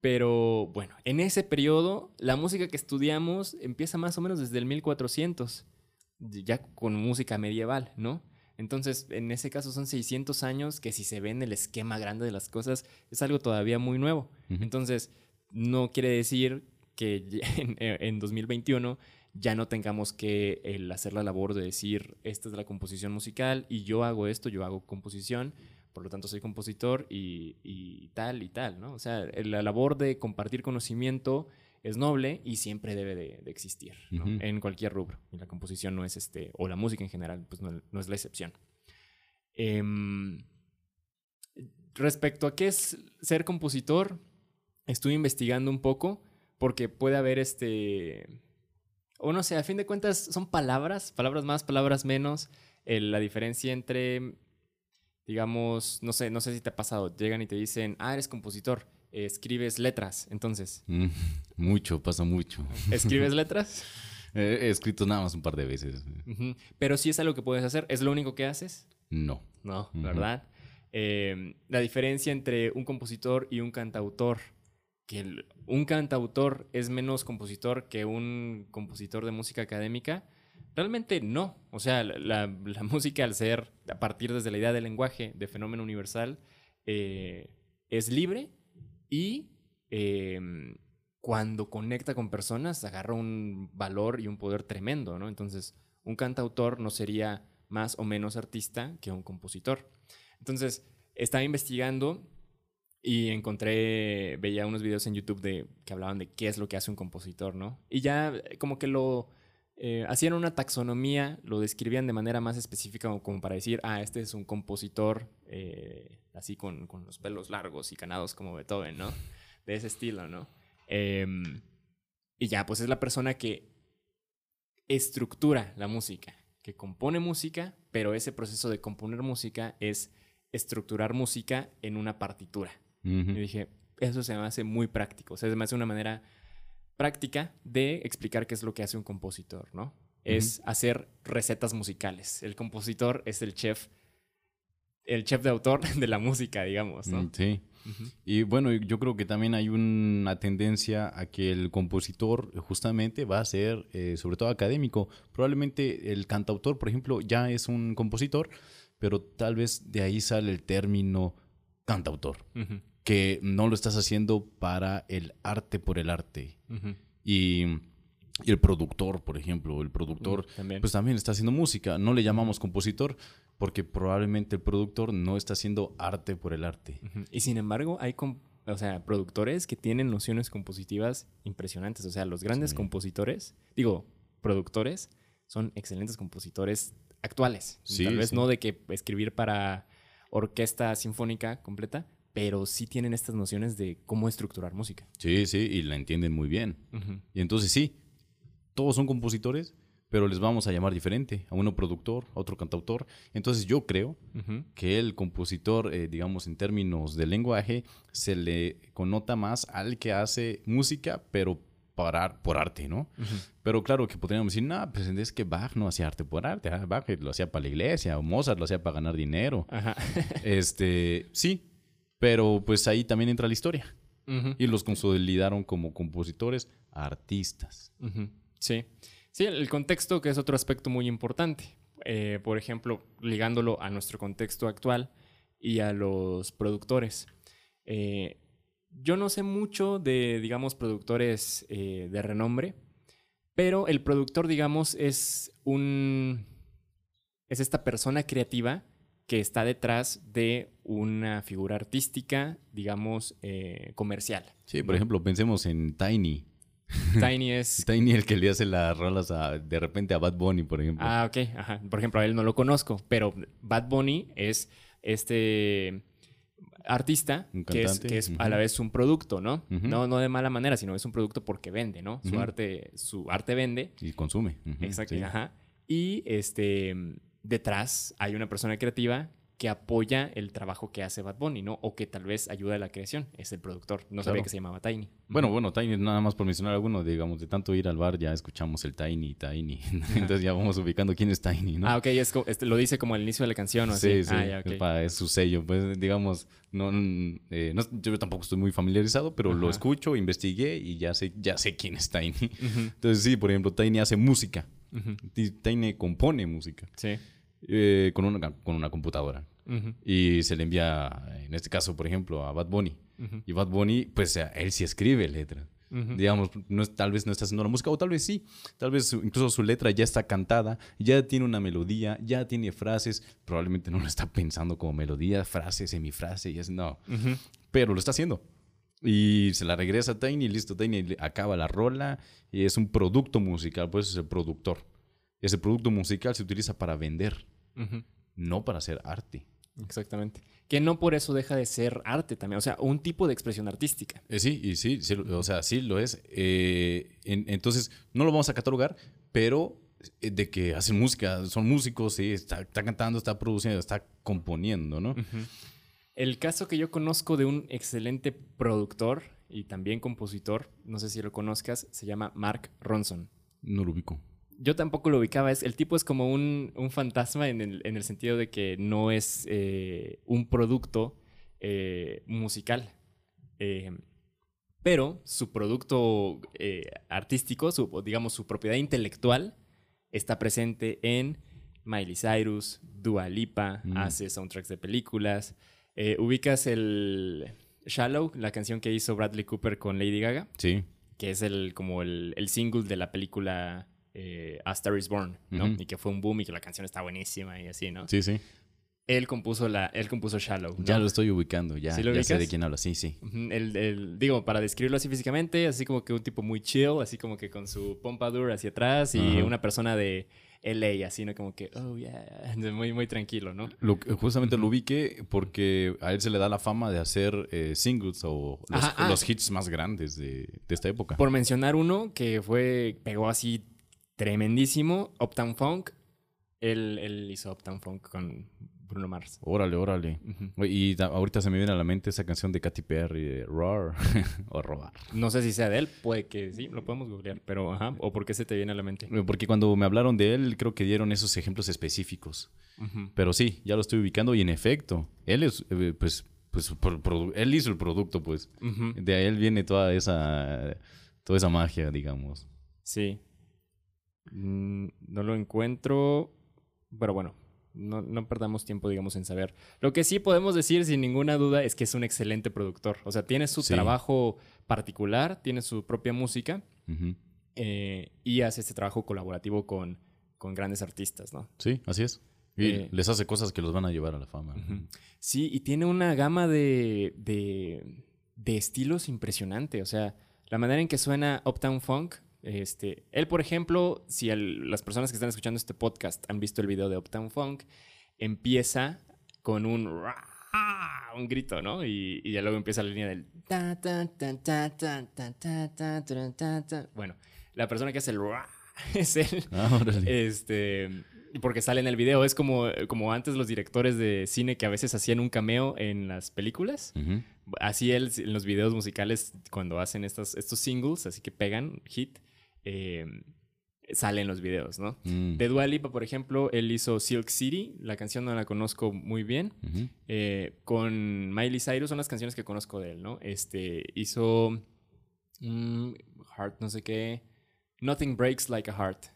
pero bueno, en ese periodo, la música que estudiamos empieza más o menos desde el 1400, ya con música medieval, ¿no? Entonces, en ese caso son 600 años que si se ve en el esquema grande de las cosas, es algo todavía muy nuevo. Entonces, no quiere decir que <laughs> en, 2021 ya no tengamos que el hacer la labor de decir, esta es la composición musical y yo hago esto, yo hago composición por lo tanto soy compositor y, tal y tal, ¿no? O sea, la labor de compartir conocimiento es noble y siempre debe de, existir, ¿no? En cualquier rubro. Y la composición no es este, o la música en general, pues no, es la excepción. Em, respecto a qué es ser compositor, estuve investigando un poco porque puede haber este, o no sé, a fin de cuentas son palabras, palabras más, palabras menos. la diferencia entre digamos, no sé, no sé si te ha pasado, llegan y te dicen, ah, eres compositor, escribes letras, entonces. Mm, <laughs> mucho, pasa mucho. <laughs> ¿Escribes letras? He escrito nada más un par de veces. Pero sí es algo que puedes hacer, ¿es lo único que haces? No. No, ¿verdad? Em, la diferencia entre un compositor y un cantautor, que un cantautor es menos compositor que un compositor de música académica, Realmente no. O sea, la, <laughs> música al ser, a partir desde la idea del lenguaje, de fenómeno universal, eh, es libre y em, cuando conecta con personas agarra un valor y un poder tremendo, ¿no? Entonces, un cantautor no sería más o menos artista que un compositor. Entonces, estaba investigando y encontré, veía unos videos en YouTube de que hablaban de qué es lo que hace un compositor, ¿no? Y ya como que lo eh, hacían una taxonomía, lo describían de manera más específica como, para decir, ah, este es un compositor eh, así con, los pelos largos y canados como Beethoven, ¿no? De ese estilo, ¿no? Em, y ya, pues es la persona que estructura la música, que compone música, pero ese proceso de componer música es estructurar música en una partitura. Y dije, eso se me hace muy práctico, o sea, se me hace una manera práctica de explicar qué es lo que hace un compositor, ¿no? Es hacer recetas musicales. El compositor es el chef, el chef de autor <laughs> de la música, digamos, ¿no? Mm, sí. Y bueno, yo creo que también hay una tendencia a que el compositor justamente va a ser, eh, sobre todo académico. Probablemente el cantautor, por ejemplo, ya es un compositor, pero tal vez de ahí sale el término cantautor que no lo estás haciendo para el arte por el arte. y, el productor, por ejemplo, el productor también. pues también está haciendo música. No le llamamos compositor porque probablemente el productor no está haciendo arte por el arte. Y sin embargo, hay o sea, productores que tienen nociones compositivas impresionantes. O sea, los grandes compositores, digo, productores, son excelentes compositores actuales. Tal vez no de que escribir para orquesta sinfónica completa, pero sí tienen estas nociones de cómo estructurar música. Sí, sí, y la entienden muy bien. Y entonces sí, todos son compositores, pero les vamos a llamar diferente, a uno productor, a otro cantautor. Entonces yo creo que el compositor, eh, digamos en términos de lenguaje, se le connota más al que hace música, pero para, por arte, ¿no? Pero claro que podríamos decir, no, pues es que Bach no hacía arte por arte, ah, Bach lo hacía para la iglesia, o Mozart lo hacía para ganar dinero. este, sí, pero pues ahí también entra la historia. y los consolidaron como compositores, artistas. Sí. Sí, el contexto que es otro aspecto muy importante. Eh, por ejemplo, ligándolo a nuestro contexto actual y a los productores. Eh, yo no sé mucho de, digamos, productores eh, de renombre, pero el productor, digamos, es un... es esta persona creativa que está detrás de una figura artística, digamos, comercial. Sí, por ejemplo, pensemos en Tiny. <laughs> Tiny es. Tiny el que le hace las rolas de repente a Bad Bunny, por ejemplo. Ah, ok. Ajá. Por ejemplo, a él no lo conozco, pero Bad Bunny es este artista que es, a la vez un producto, ¿no? ¿no? No de mala manera, sino es un producto porque vende, ¿no? Su arte, su arte vende. Y consume. Exacto. Ajá. Y este detrás hay una persona creativa que apoya el trabajo que hace Bad Bunny, ¿no? O que tal vez ayuda a la creación. Es el productor. No sabía que se llamaba Tiny. Bueno, bueno, Tiny, nada más por mencionar alguno, digamos, de tanto ir al bar ya escuchamos el Tiny, Tiny. <laughs> Entonces ya vamos ubicando quién es Tiny, ¿no? Ah, ok, es, este, lo dice como al inicio de la canción, ¿o Sí, sí, ah, es, su sello. Pues, digamos, eh, no, yo tampoco estoy muy familiarizado, pero lo escucho, investigué y ya sé, ya sé quién es Tiny. Entonces sí, por ejemplo, Tiny hace música. Tiny compone música. Sí. Eh, con, una, con una computadora. Y se le envía, en este caso, por ejemplo, a Bad Bunny. Y Bad Bunny, pues él sí escribe letras. Digamos, no, tal vez no está haciendo la música, o tal vez sí. Tal vez incluso su letra ya está cantada, ya tiene una melodía, ya tiene frases. Probablemente no lo está pensando como melodía, frase, semifrase, y es no. Pero lo está haciendo. Y se la regresa a Tiny, listo, Tiny acaba la rola y es un producto musical, pues es el productor. Ese producto musical se utiliza para vender, no para hacer arte. Exactamente. Que no por eso deja de ser arte también, o sea, un tipo de expresión artística. Eh, sí, y sí, o sea, sí lo es. Eh, entonces, no lo vamos a catalogar, pero eh, de que hacen música, son músicos, sí, está, cantando, está produciendo, está componiendo, ¿no? El caso que yo conozco de un excelente productor y también compositor, no sé si lo conozcas, se llama Mark Ronson. No lo ubico yo tampoco lo ubicaba. Es, el tipo es como un, fantasma en el, sentido de que no es eh, un producto eh, musical. Eh, pero su producto artístico, su, digamos su propiedad intelectual, está presente en Miley Cyrus, Dua Lipa, mm. hace soundtracks de películas. ¿Ubicas el Shallow, la canción que hizo Bradley Cooper con Lady Gaga? Sí. Que es el, como el, el single de la película eh, A Star is Born, ¿no? Y que fue un boom y que la canción está buenísima y así, ¿no? Sí, sí. Él compuso, la, él compuso Shallow. Ya lo estoy ubicando, ya, ya sé de quién habla, sí, sí. el, digo, para describirlo así físicamente, así como que un tipo muy chill, así como que con su pompadour hacia atrás y una persona de LA, así, ¿no? Como que, oh, yeah, <laughs> muy, muy tranquilo, ¿no? justamente lo ubiqué porque a él se le da la fama de hacer eh, singles o ah. los, hits más grandes de, de esta época. Por mencionar uno que fue, pegó así tremendísimo. Uptown Funk. Él, hizo Uptown Funk con Bruno Mars. Órale, órale. Y ahorita se me viene a la mente esa canción de Katy Perry, Roar <laughs> o Roar. No sé si sea de él, puede que sí, lo podemos googlear, pero ajá, o por qué se te viene a la mente. Porque cuando me hablaron de él, creo que dieron esos ejemplos específicos. Pero sí, ya lo estoy ubicando y en efecto, él es, eh, pues, pues él hizo el producto, pues. De él viene toda esa, toda esa magia, digamos. Sí, Mm, no lo encuentro, pero bueno, no, perdamos tiempo, digamos, en saber. Lo que sí podemos decir sin ninguna duda es que es un excelente productor. O sea, tiene su trabajo particular, tiene su propia música eh, y hace este trabajo colaborativo con, con, grandes artistas, ¿no? Sí, así es. Y eh, les hace cosas que los van a llevar a la fama. Sí, y tiene una gama de, de, de estilos impresionante. O sea, la manera en que suena Uptown Funk este, él, por ejemplo, si las personas que están escuchando este podcast han visto el video de Uptown Funk, empieza con un un grito, ¿no? Y, ya luego empieza la línea del bueno, la persona que hace el <laughs> es él. este, porque sale en el video, es como, como antes los directores de cine que a veces hacían un cameo en las películas. Así él en los videos musicales cuando hacen estos singles, así que pegan hit, Em, sale en los videos, ¿no? Mm. De Dua Lipa, por ejemplo, él hizo Silk City, la canción no la conozco muy bien. Eh, con Miley Cyrus son las canciones que conozco de él, ¿no? Este, hizo mm, Heart, no sé qué. Nothing Breaks Like a Heart,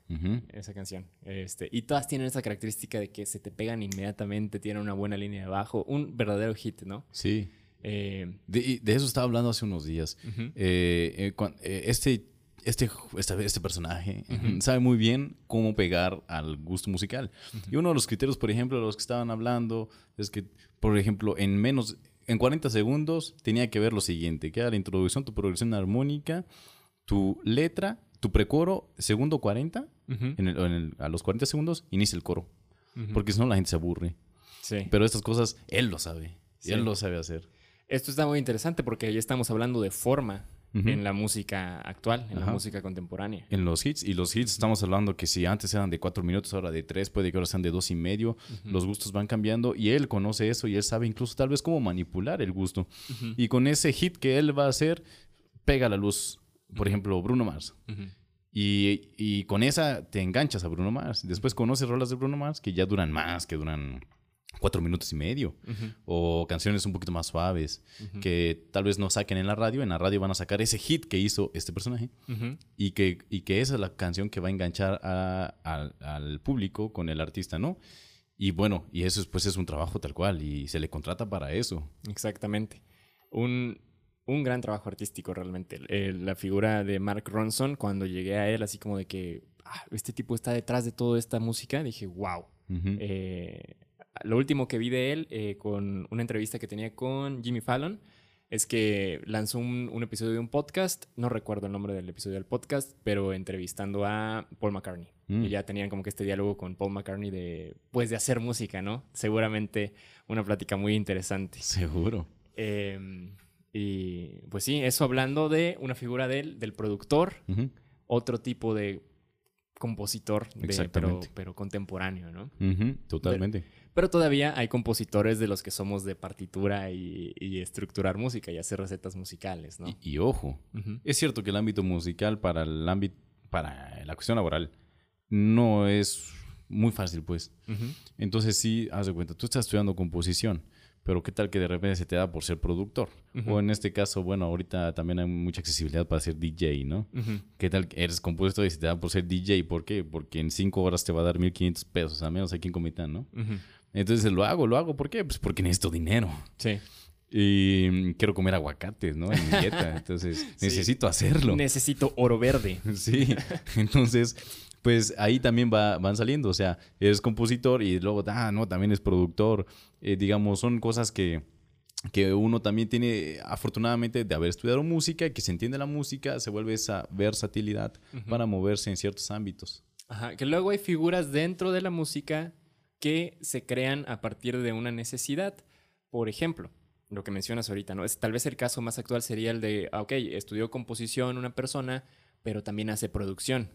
esa canción. Este, y todas tienen esa característica de que se te pegan inmediatamente, tienen una buena línea de bajo, un verdadero hit, ¿no? Sí. Eh, De, eso estaba hablando hace unos días. Eh, eh, eh, este, este, este, este personaje Ujú. sabe muy bien cómo pegar al gusto musical. Y uno de los criterios, por ejemplo, de los que estaban hablando, es que, por ejemplo, en menos, en 40 segundos tenía que ver lo siguiente, que era la introducción, tu progresión armónica, tu letra, tu precoro, segundo 40, ujú, en el- en el- a los 40 segundos inicia el coro, porque si no la gente se aburre. Sí. Pero estas cosas, él lo sabe, Sí. él lo sabe hacer. Esto está muy interesante porque ya estamos hablando de forma En la música actual, en la música contemporánea. En los hits, y los hits estamos hablando que si antes eran de cuatro minutos, ahora de tres, puede que ahora sean de dos y medio. Los gustos van cambiando y él conoce eso y él sabe incluso tal vez cómo manipular el gusto. Y con ese hit que él va a hacer, pega la luz. Por ejemplo, Bruno Mars. Y, y con esa te enganchas a Bruno Mars. Después conoces rolas de Bruno Mars que ya duran más, que duran cuatro minutos y medio. O canciones un poquito más suaves, que tal vez no saquen en la radio. En la radio van a sacar ese hit que hizo este personaje. Y que, y que esa es la canción que va a enganchar a- al- al público con el artista, ¿no? Y bueno, y eso pues es un trabajo tal cual y se le contrata para eso. Exactamente. Un, un gran trabajo artístico realmente. Eh, la figura de Mark Ronson, cuando llegué a él, así como de que "Ah, este tipo está detrás de toda esta música, dije, wow. Eh, lo último que vi de él eh, con una entrevista que tenía con Jimmy Fallon es que lanzó un, un episodio de un podcast, no recuerdo el nombre del episodio del podcast, pero entrevistando a Paul McCartney. Mm. Y ya tenían como que este diálogo con Paul McCartney de, pues, de hacer música, ¿no? Seguramente una plática muy interesante. Seguro. Eh, y pues sí, eso hablando de una figura del, del productor, otro tipo de compositor, de- pero, contemporáneo, ¿no? Totalmente. Pero todavía hay compositores de los que somos de partitura y, y estructurar música y hacer recetas musicales, ¿no? Y, y ojo, Ujú. es cierto que el ámbito musical para el ámbito, para la cuestión laboral, no es muy fácil, pues. Ujú. Entonces sí, haz de cuenta, tú estás estudiando composición, pero qué tal que de repente se te da por ser productor. Ujú. O en este caso, bueno, ahorita también hay mucha accesibilidad para ser DJ, ¿no? Ujú. ¿Qué tal que eres compositor y se te da por ser DJ? ¿Por qué? Porque en cinco horas te va a dar 1500 pesos, a menos aquí en Comitán, ¿no? Ujú. Entonces lo hago, lo hago. ¿Por qué? Pues porque necesito dinero. Sí. Y mm, quiero comer aguacates, ¿no? En mi dieta. Entonces <laughs> necesito hacerlo. Necesito oro verde. <laughs> Sí. Entonces, pues ahí también va, van saliendo. O sea, eres compositor y luego, ah, no, también es productor. Eh, digamos, son cosas que, que uno también tiene, afortunadamente, de haber estudiado música, que se entiende la música, se vuelve esa versatilidad para moverse en ciertos ámbitos. Ajá, que luego hay figuras dentro de la música que se crean a partir de una necesidad. Por ejemplo, lo que mencionas ahorita, ¿no? Es, tal vez el caso más actual sería el de, ah, ok, estudió composición una persona, pero también hace producción.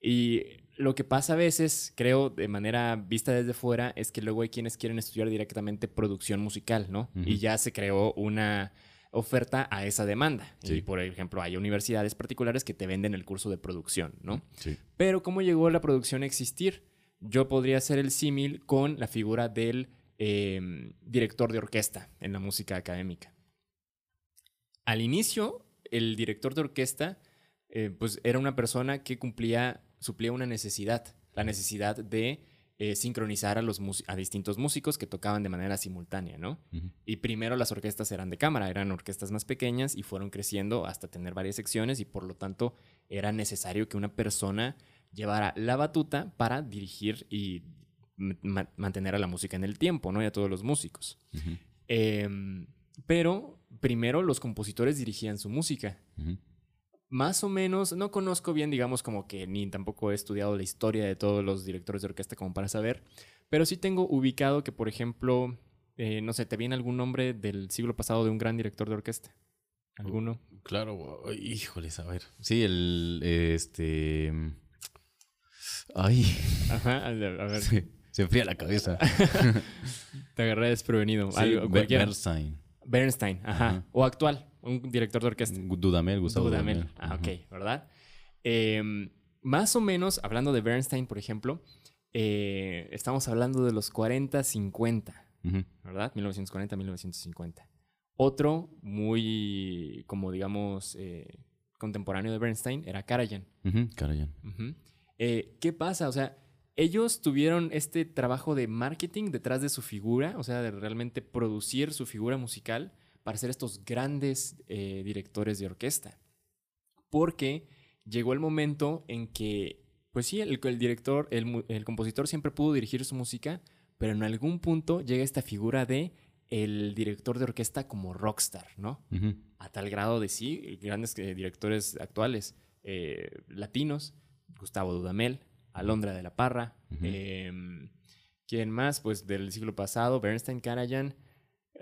Y lo que pasa a veces, creo, de manera vista desde fuera, es que luego hay quienes quieren estudiar directamente producción musical, ¿no? Y ya se creó una oferta a esa demanda. Sí. Y, por ejemplo, hay universidades particulares que te venden el curso de producción, ¿no? Sí. Pero ¿cómo llegó la producción a existir? Yo podría hacer el símil con la figura del eh, director de orquesta en la música académica. Al inicio, el director de orquesta eh, pues era una persona que cumplía, suplía una necesidad, la necesidad de eh, sincronizar a, los mus- a distintos músicos que tocaban de manera simultánea, ¿no? Y primero las orquestas eran de cámara, eran orquestas más pequeñas y fueron creciendo hasta tener varias secciones y por lo tanto era necesario que una persona llevara la batuta para dirigir y ma- mantener a la música en el tiempo, ¿no? Y a todos los músicos. Em, pero primero los compositores dirigían su música. Más o menos, no conozco bien, digamos, como que ni tampoco he estudiado la historia de todos los directores de orquesta como para saber, pero sí tengo ubicado que, por ejemplo, eh, no sé, ¿te viene algún nombre del siglo pasado de un gran director de orquesta? ¿Alguno? Claro, híjoles, a ver. Sí, el, este... Ay, Ajá, a ver, ver, se, enfría la cabeza. <laughs> te agarré desprevenido. Sí, Algo, Be- cualquiera. Bernstein. Bernstein, ajá. Ajá. O actual, un director de orquesta. Dudamel, Gustavo Dudamel. Dudamel. Ah, ok, ¿verdad? Em, más o menos, hablando de Bernstein, por ejemplo, eh, estamos hablando de los 40, 50, ¿verdad? 1940, 1950. Otro muy, como digamos, eh, contemporáneo de Bernstein era Karajan. Karajan. Eh, ¿Qué pasa? O sea, ellos tuvieron este trabajo de marketing detrás de su figura, o sea, de realmente producir su figura musical para ser estos grandes directores de orquesta. Porque llegó el momento en que pues sí, el, director, el, compositor siempre pudo dirigir su música, pero en algún punto llega esta figura de el director de orquesta como rockstar, ¿no? A tal grado de sí, grandes eh, directores actuales eh, latinos, Gustavo Dudamel, Alondra de la Parra, em, ¿quién más? Pues del siglo pasado, Bernstein, Karajan.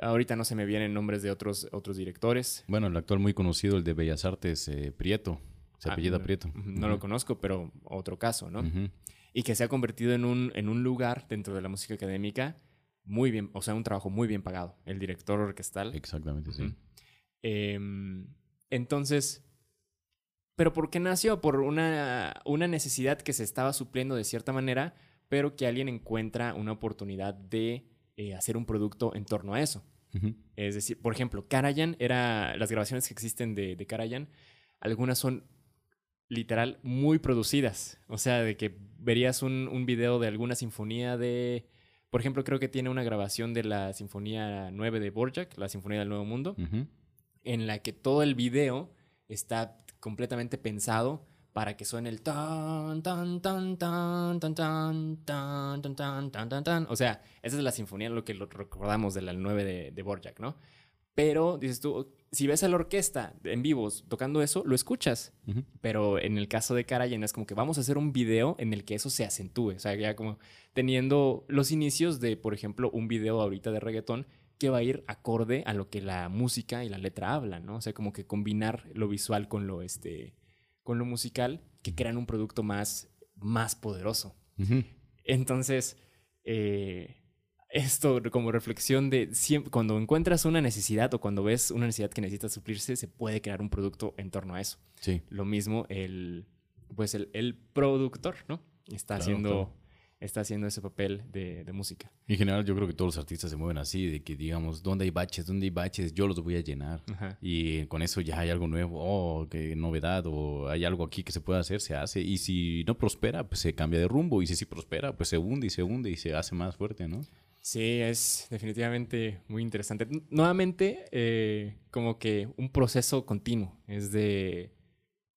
Ahorita no se me vienen nombres de otros, otros directores. Bueno, el actual muy conocido, el de Bellas Artes, eh, Prieto. Se ah, apellida Prieto. No lo conozco, pero otro caso, ¿no? Y que se ha convertido en un, en un lugar dentro de la música académica muy bien, o sea, un trabajo muy bien pagado. El director orquestal. Exactamente, sí. Em, entonces, ¿pero por qué nació? Por una, una necesidad que se estaba supliendo de cierta manera, pero que alguien encuentra una oportunidad de eh, hacer un producto en torno a eso. Es decir, por ejemplo, Karajan era. Las grabaciones que existen de, de Karajan, algunas son literal muy producidas. O sea, de que verías un, un, video de alguna sinfonía de... Por ejemplo, creo que tiene una grabación de la Sinfonía 9 de Borjak, la Sinfonía del Nuevo Mundo, en la que todo el video está completamente pensado para que suene el tan tan tan tan tan tan tan tan tan tan tan O sea, esa es la sinfonía, lo que recordamos de la 9 de, de Borjak, ¿no? Pero dices tú, si ves a la orquesta en vivos tocando eso, lo escuchas. Pero en el caso de Karajan es como que vamos a hacer un video en el que eso se acentúe. O sea, ya como teniendo los inicios de, por ejemplo, un video ahorita de reggaetón que va a ir acorde a lo que la música y la letra hablan, ¿no? O sea, como que combinar lo visual con lo, este, con lo musical que crean un producto más, más poderoso. Entonces, eh, esto como reflexión de cuando encuentras una necesidad o cuando ves una necesidad que necesita suplirse, se puede crear un producto en torno a eso. Sí. Lo mismo el, pues el, productor, ¿no? Está haciendo... está haciendo ese papel de, música. En general, yo creo que todos los artistas se mueven así, de que digamos, ¿dónde hay baches? ¿Dónde hay baches? Yo los voy a llenar. Y con eso ya hay algo nuevo, oh, qué novedad, o hay algo aquí que se puede hacer, se hace. Y si no prospera, pues se cambia de rumbo. Y si sí prospera, pues se hunde y se hunde y se hace más fuerte, ¿no? Sí, es definitivamente muy interesante. Nuevamente, eh, como que un proceso continuo. Es de.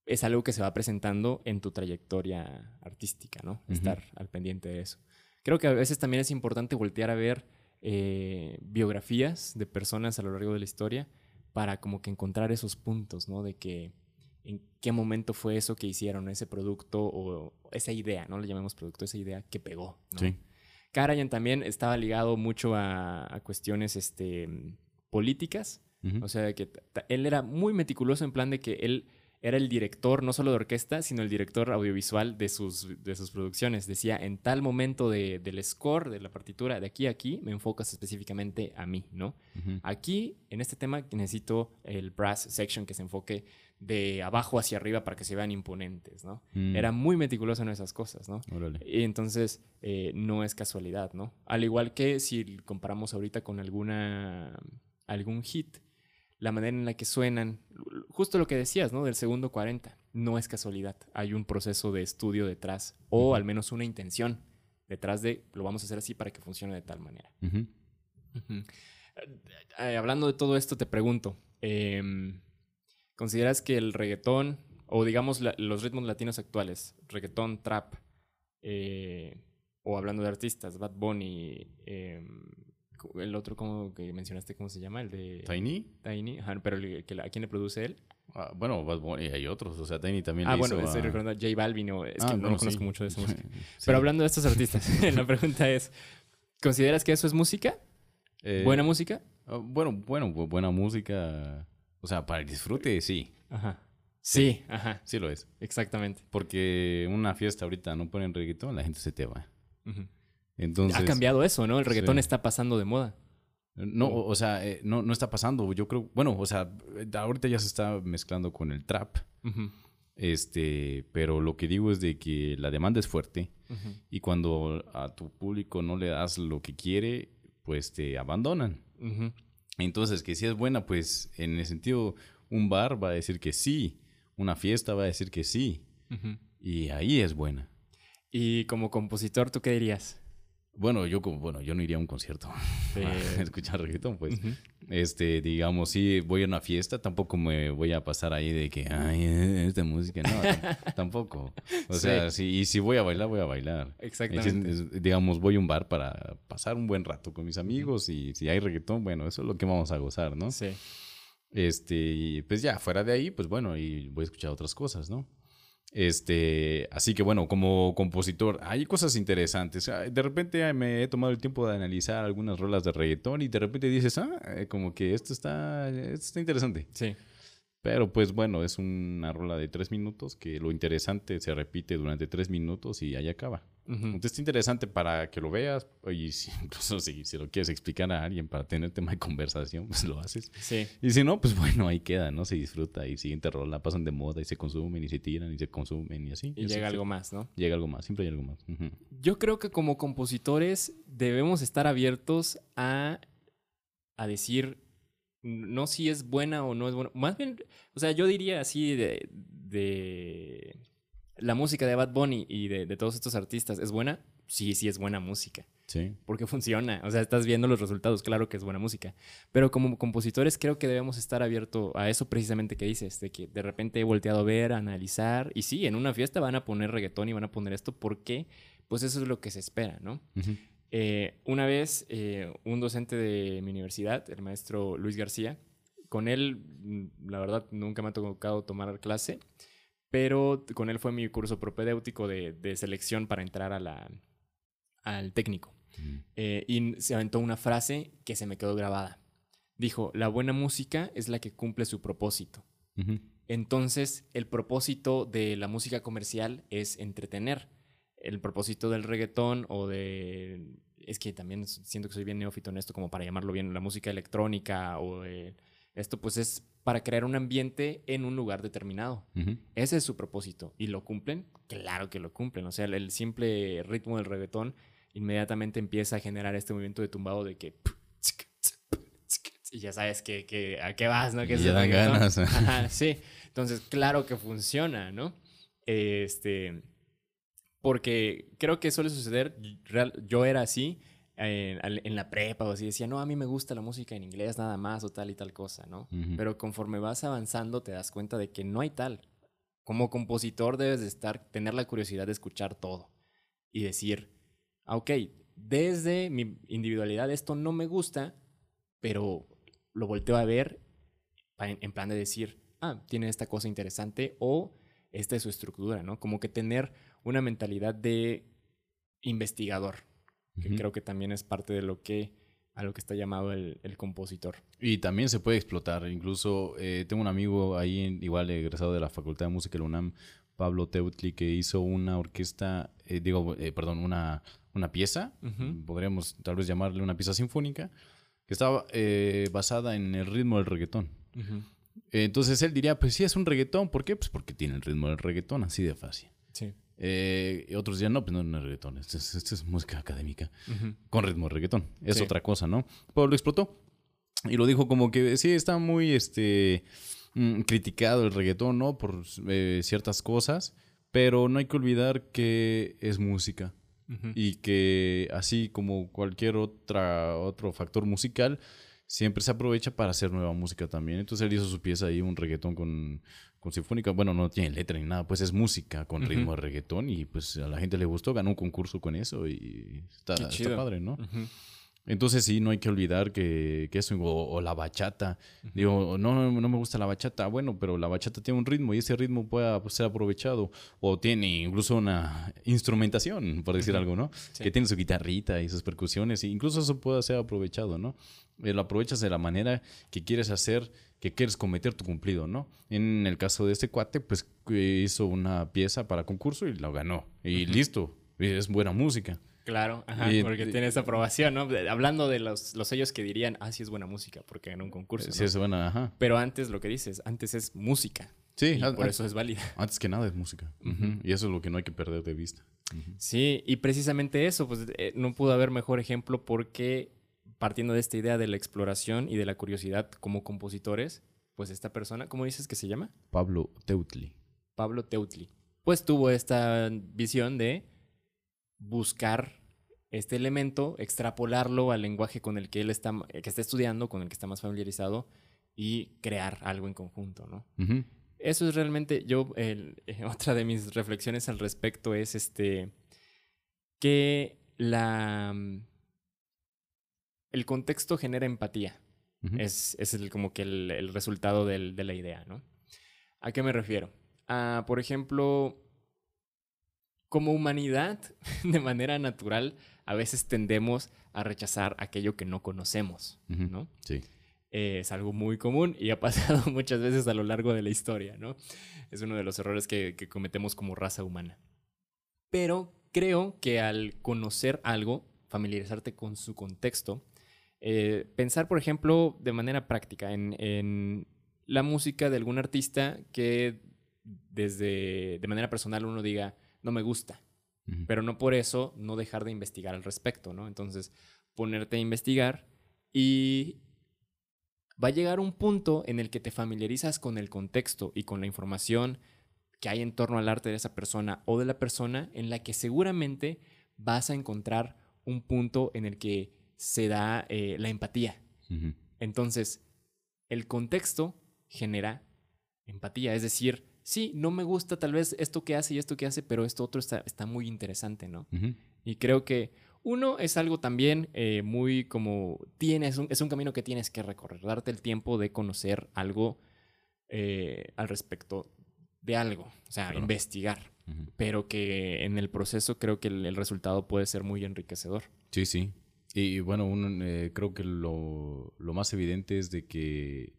Es algo que se va presentando en tu trayectoria artística, ¿no? Estar al pendiente de eso. Creo que a veces también es importante voltear a ver eh, biografías de personas a lo largo de la historia para como que encontrar esos puntos, ¿no? De que en qué momento fue eso que hicieron, ese producto o esa idea, ¿no? Le llamemos producto, esa idea que pegó, ¿no? Sí. Karajan también estaba ligado mucho a, cuestiones este, políticas. O sea, que él era muy meticuloso en plan de que él era el director no solo de orquesta, sino el director audiovisual de sus, de sus producciones. Decía, en tal momento de, del score, de la partitura, de aquí a aquí, me enfocas específicamente a mí, ¿no? Aquí, en este tema, necesito el brass section que se enfoque de abajo hacia arriba para que se vean imponentes, ¿no? Mm. Era muy meticuloso en esas cosas, ¿no? Y entonces eh, no es casualidad, ¿no? Al igual que si comparamos ahorita con alguna algún hit, la manera en la que suenan, justo lo que decías, ¿no? Del segundo 40, no es casualidad. Hay un proceso de estudio detrás, o al menos una intención detrás de lo vamos a hacer así para que funcione de tal manera. Eh, hablando de todo esto, te pregunto, em, ¿Consideras que el reggaetón, o digamos los ritmos latinos actuales, reggaetón, trap, eh, o hablando de artistas, Bad Bunny, em, el otro como que mencionaste, ¿cómo se llama? El de... Tiny. Tiny, pero ¿a quién le produce él? Ah, bueno, Bad Bunny, hay otros, o sea, Tiny también Ah, bueno, estoy recordando a J Balvin, o, es que ah, no, conozco mucho de esa <laughs> música. Pero hablando de estos artistas, <laughs> la pregunta es, ¿consideras que eso es música? Eh, ¿Buena música? Ah, bueno, bueno, buena música o sea, para el disfrute, sí. Ajá. Sí, ajá. Sí lo es. Exactamente. Porque una fiesta ahorita no ponen reggaetón, la gente se te va. Entonces... Ha cambiado eso, ¿no? El reggaetón está pasando de moda. No, o sea, eh, no, no está pasando. Yo creo, bueno, o sea, ahorita ya se está mezclando con el trap. Este, pero lo que digo es de que la demanda es fuerte y cuando a tu público no le das lo que quiere, pues te abandonan. Entonces, que si es buena, pues en el sentido, un bar va a decir que sí, una fiesta va a decir que sí, y ahí es buena. Y como compositor, ¿tú qué dirías? Bueno, yo como, bueno, yo no iría a un concierto <laughs> a escuchar reggaetón, pues. Este, digamos, si voy a una fiesta, tampoco me voy a pasar ahí de que, ay, esta música, no, <laughs> tampoco. O sea, si, y si voy a bailar, voy a bailar. Exactamente. digamos, voy a un bar para pasar un buen rato con mis amigos y si hay reggaetón, bueno, eso es lo que vamos a gozar, ¿no? Sí. Este, y pues ya, fuera de ahí, pues bueno, y voy a escuchar otras cosas, ¿no? Este, así que bueno, como compositor, hay cosas interesantes. De repente me he tomado el tiempo de analizar algunas rolas de reggaetón y de repente dices, ah, eh, como que esto está, esto está interesante. Sí. Pero pues bueno, es una rola de tres minutos que lo interesante se repite durante tres minutos y ahí acaba. Entonces es interesante para que lo veas y <laughs> incluso si, si, lo quieres explicar a alguien para tener tema de conversación, pues lo haces. Sí. Y si no, pues bueno, ahí queda, ¿no? Se disfruta y siguiente rola pasan de moda y se consumen y se tiran y se consumen y así. Y, llega algo más, ¿no? Llega algo más, siempre hay algo más. Yo creo que como compositores debemos estar abiertos a, a decir no si es buena o no es buena. Más bien, o sea, yo diría así de, de la música de Bad Bunny y de, todos estos artistas, ¿es buena? Sí, sí es buena música. Sí. Porque funciona. O sea, estás viendo los resultados, claro que es buena música. Pero como compositores creo que debemos estar abiertos a eso precisamente que dices, de que de repente he volteado a ver, a analizar. Y sí, en una fiesta van a poner reggaetón y van a poner esto porque, pues eso es lo que se espera, ¿no? Eh, una vez, eh, un docente de mi universidad, el maestro Luis García, con él, mm, la verdad, nunca me ha tocado tomar clase, pero con él fue mi curso propedéutico de, selección para entrar a la, al técnico. Eh, y se aventó una frase que se me quedó grabada. Dijo, la buena música es la que cumple su propósito. Entonces, el propósito de la música comercial es entretener. El propósito del reggaetón o de es que también siento que soy bien neófito en esto, como para llamarlo bien, la música electrónica o esto, pues es para crear un ambiente en un lugar determinado. Ese es su propósito. ¿Y lo cumplen? Claro que lo cumplen. O sea, el, simple ritmo del reggaetón inmediatamente empieza a generar este movimiento de tumbado de que... Y ya sabes que, a qué vas, ¿no? Que ya dan ganas. sí. Entonces, claro que funciona, ¿no? Este porque creo que suele suceder, yo era así en, la prepa o así, decía, no, a mí me gusta la música en inglés nada más o tal y tal cosa, ¿no? Pero conforme vas avanzando te das cuenta de que no hay tal. Como compositor debes de estar, tener la curiosidad de escuchar todo y decir, ah, ok, desde mi individualidad esto no me gusta, pero lo volteo a ver en plan de decir, ah, tiene esta cosa interesante o esta es su estructura, ¿no? Como que tener una mentalidad de investigador, que creo que también es parte de lo que a lo que está llamado el, compositor. Y también se puede explotar. Incluso eh, tengo un amigo ahí, igual egresado de la Facultad de Música de la UNAM, Pablo Teutli, que hizo una orquesta, eh, digo, eh, perdón, una, una pieza, podríamos tal vez llamarle una pieza sinfónica, que estaba basada en el ritmo del reggaetón. Entonces él diría, pues sí, es un reggaetón. ¿Por qué? Pues porque tiene el ritmo del reggaetón, así de fácil. Sí. Eh, y otros días no, pues no, no es reggaetón, esto es, música académica con ritmo de reggaetón. Es otra cosa, ¿no? Pero lo explotó y lo dijo como que sí, está muy este, mm, criticado el reggaetón, ¿no? Por eh, ciertas cosas, pero no hay que olvidar que es música. Y que así como cualquier otra, otro factor musical, siempre se aprovecha para hacer nueva música también. Entonces él hizo su pieza ahí, un reggaetón con, con sinfónica. Bueno, no tiene letra ni nada, pues es música con ritmo de reggaetón y pues a la gente le gustó, ganó un concurso con eso y está, está padre, ¿no? Entonces sí, no hay que olvidar que, que eso, o, la bachata. Digo, no, no me gusta la bachata. Bueno, pero la bachata tiene un ritmo y ese ritmo puede ser aprovechado. O tiene incluso una instrumentación, por decir algo, ¿no? Que tiene su guitarrita y sus percusiones. E incluso eso puede ser aprovechado, ¿no? Eh, lo aprovechas de la manera que quieres hacer, que quieres cometer tu cumplido, ¿no? En el caso de este cuate, pues hizo una pieza para concurso y lo ganó. Y listo, es buena música. Claro, ajá, porque tiene esa aprobación, ¿no? Hablando de los, los sellos que dirían, ah, sí es buena música porque ganó un concurso. Sí es buena, ajá. Pero antes lo que dices, antes es música. Sí, y por eso es válida. <laughs> Antes que nada es música. Y eso es lo que no hay que perder de vista. Sí, y precisamente eso, pues eh, no pudo haber mejor ejemplo porque partiendo de esta idea de la exploración y de la curiosidad como compositores, pues esta persona, ¿cómo dices que se llama? Pablo Teutli. Pablo Teutli, pues tuvo esta visión de buscar este elemento, extrapolarlo al lenguaje con el que él está, que está estudiando, con el que está más familiarizado y crear algo en conjunto, ¿no? Eso es realmente, yo, el- <laughs> otra de mis reflexiones al respecto es este, que la, el contexto genera empatía. Es, es el- como que el, el resultado del- de la idea, ¿no? ¿A qué me refiero? A, por ejemplo, como humanidad, <laughs> de manera natural, a veces tendemos a rechazar aquello que no conocemos. ¿no? Sí. Eh, es algo muy común y ha <laughs> pasado muchas veces a lo largo de la historia, ¿no? Es uno de los errores que, que cometemos como raza humana. Pero creo que al conocer algo, familiarizarte con su contexto, eh, pensar, por ejemplo, de manera práctica en, en la música de algún artista que desde de manera personal uno diga, no me gusta, pero no por eso no dejar de investigar al respecto, ¿no? Entonces, ponerte a investigar y va a llegar un punto en el que te familiarizas con el contexto y con la información que hay en torno al arte de esa persona o de la persona en la que seguramente vas a encontrar un punto en el que se da eh, la empatía. Entonces, el contexto genera empatía. Es decir, sí, no me gusta tal vez esto que hace y esto que hace, pero esto otro está, está muy interesante, ¿no? Y creo que uno es algo también eh, muy como tienes, un- es un camino que tienes que recorrer, darte el tiempo de conocer algo eh, al respecto de algo, o sea, Claro. investigar, pero que en el proceso creo que el, el resultado puede ser muy enriquecedor. Sí, sí. Y bueno, uno, eh, creo que lo, lo más evidente es de que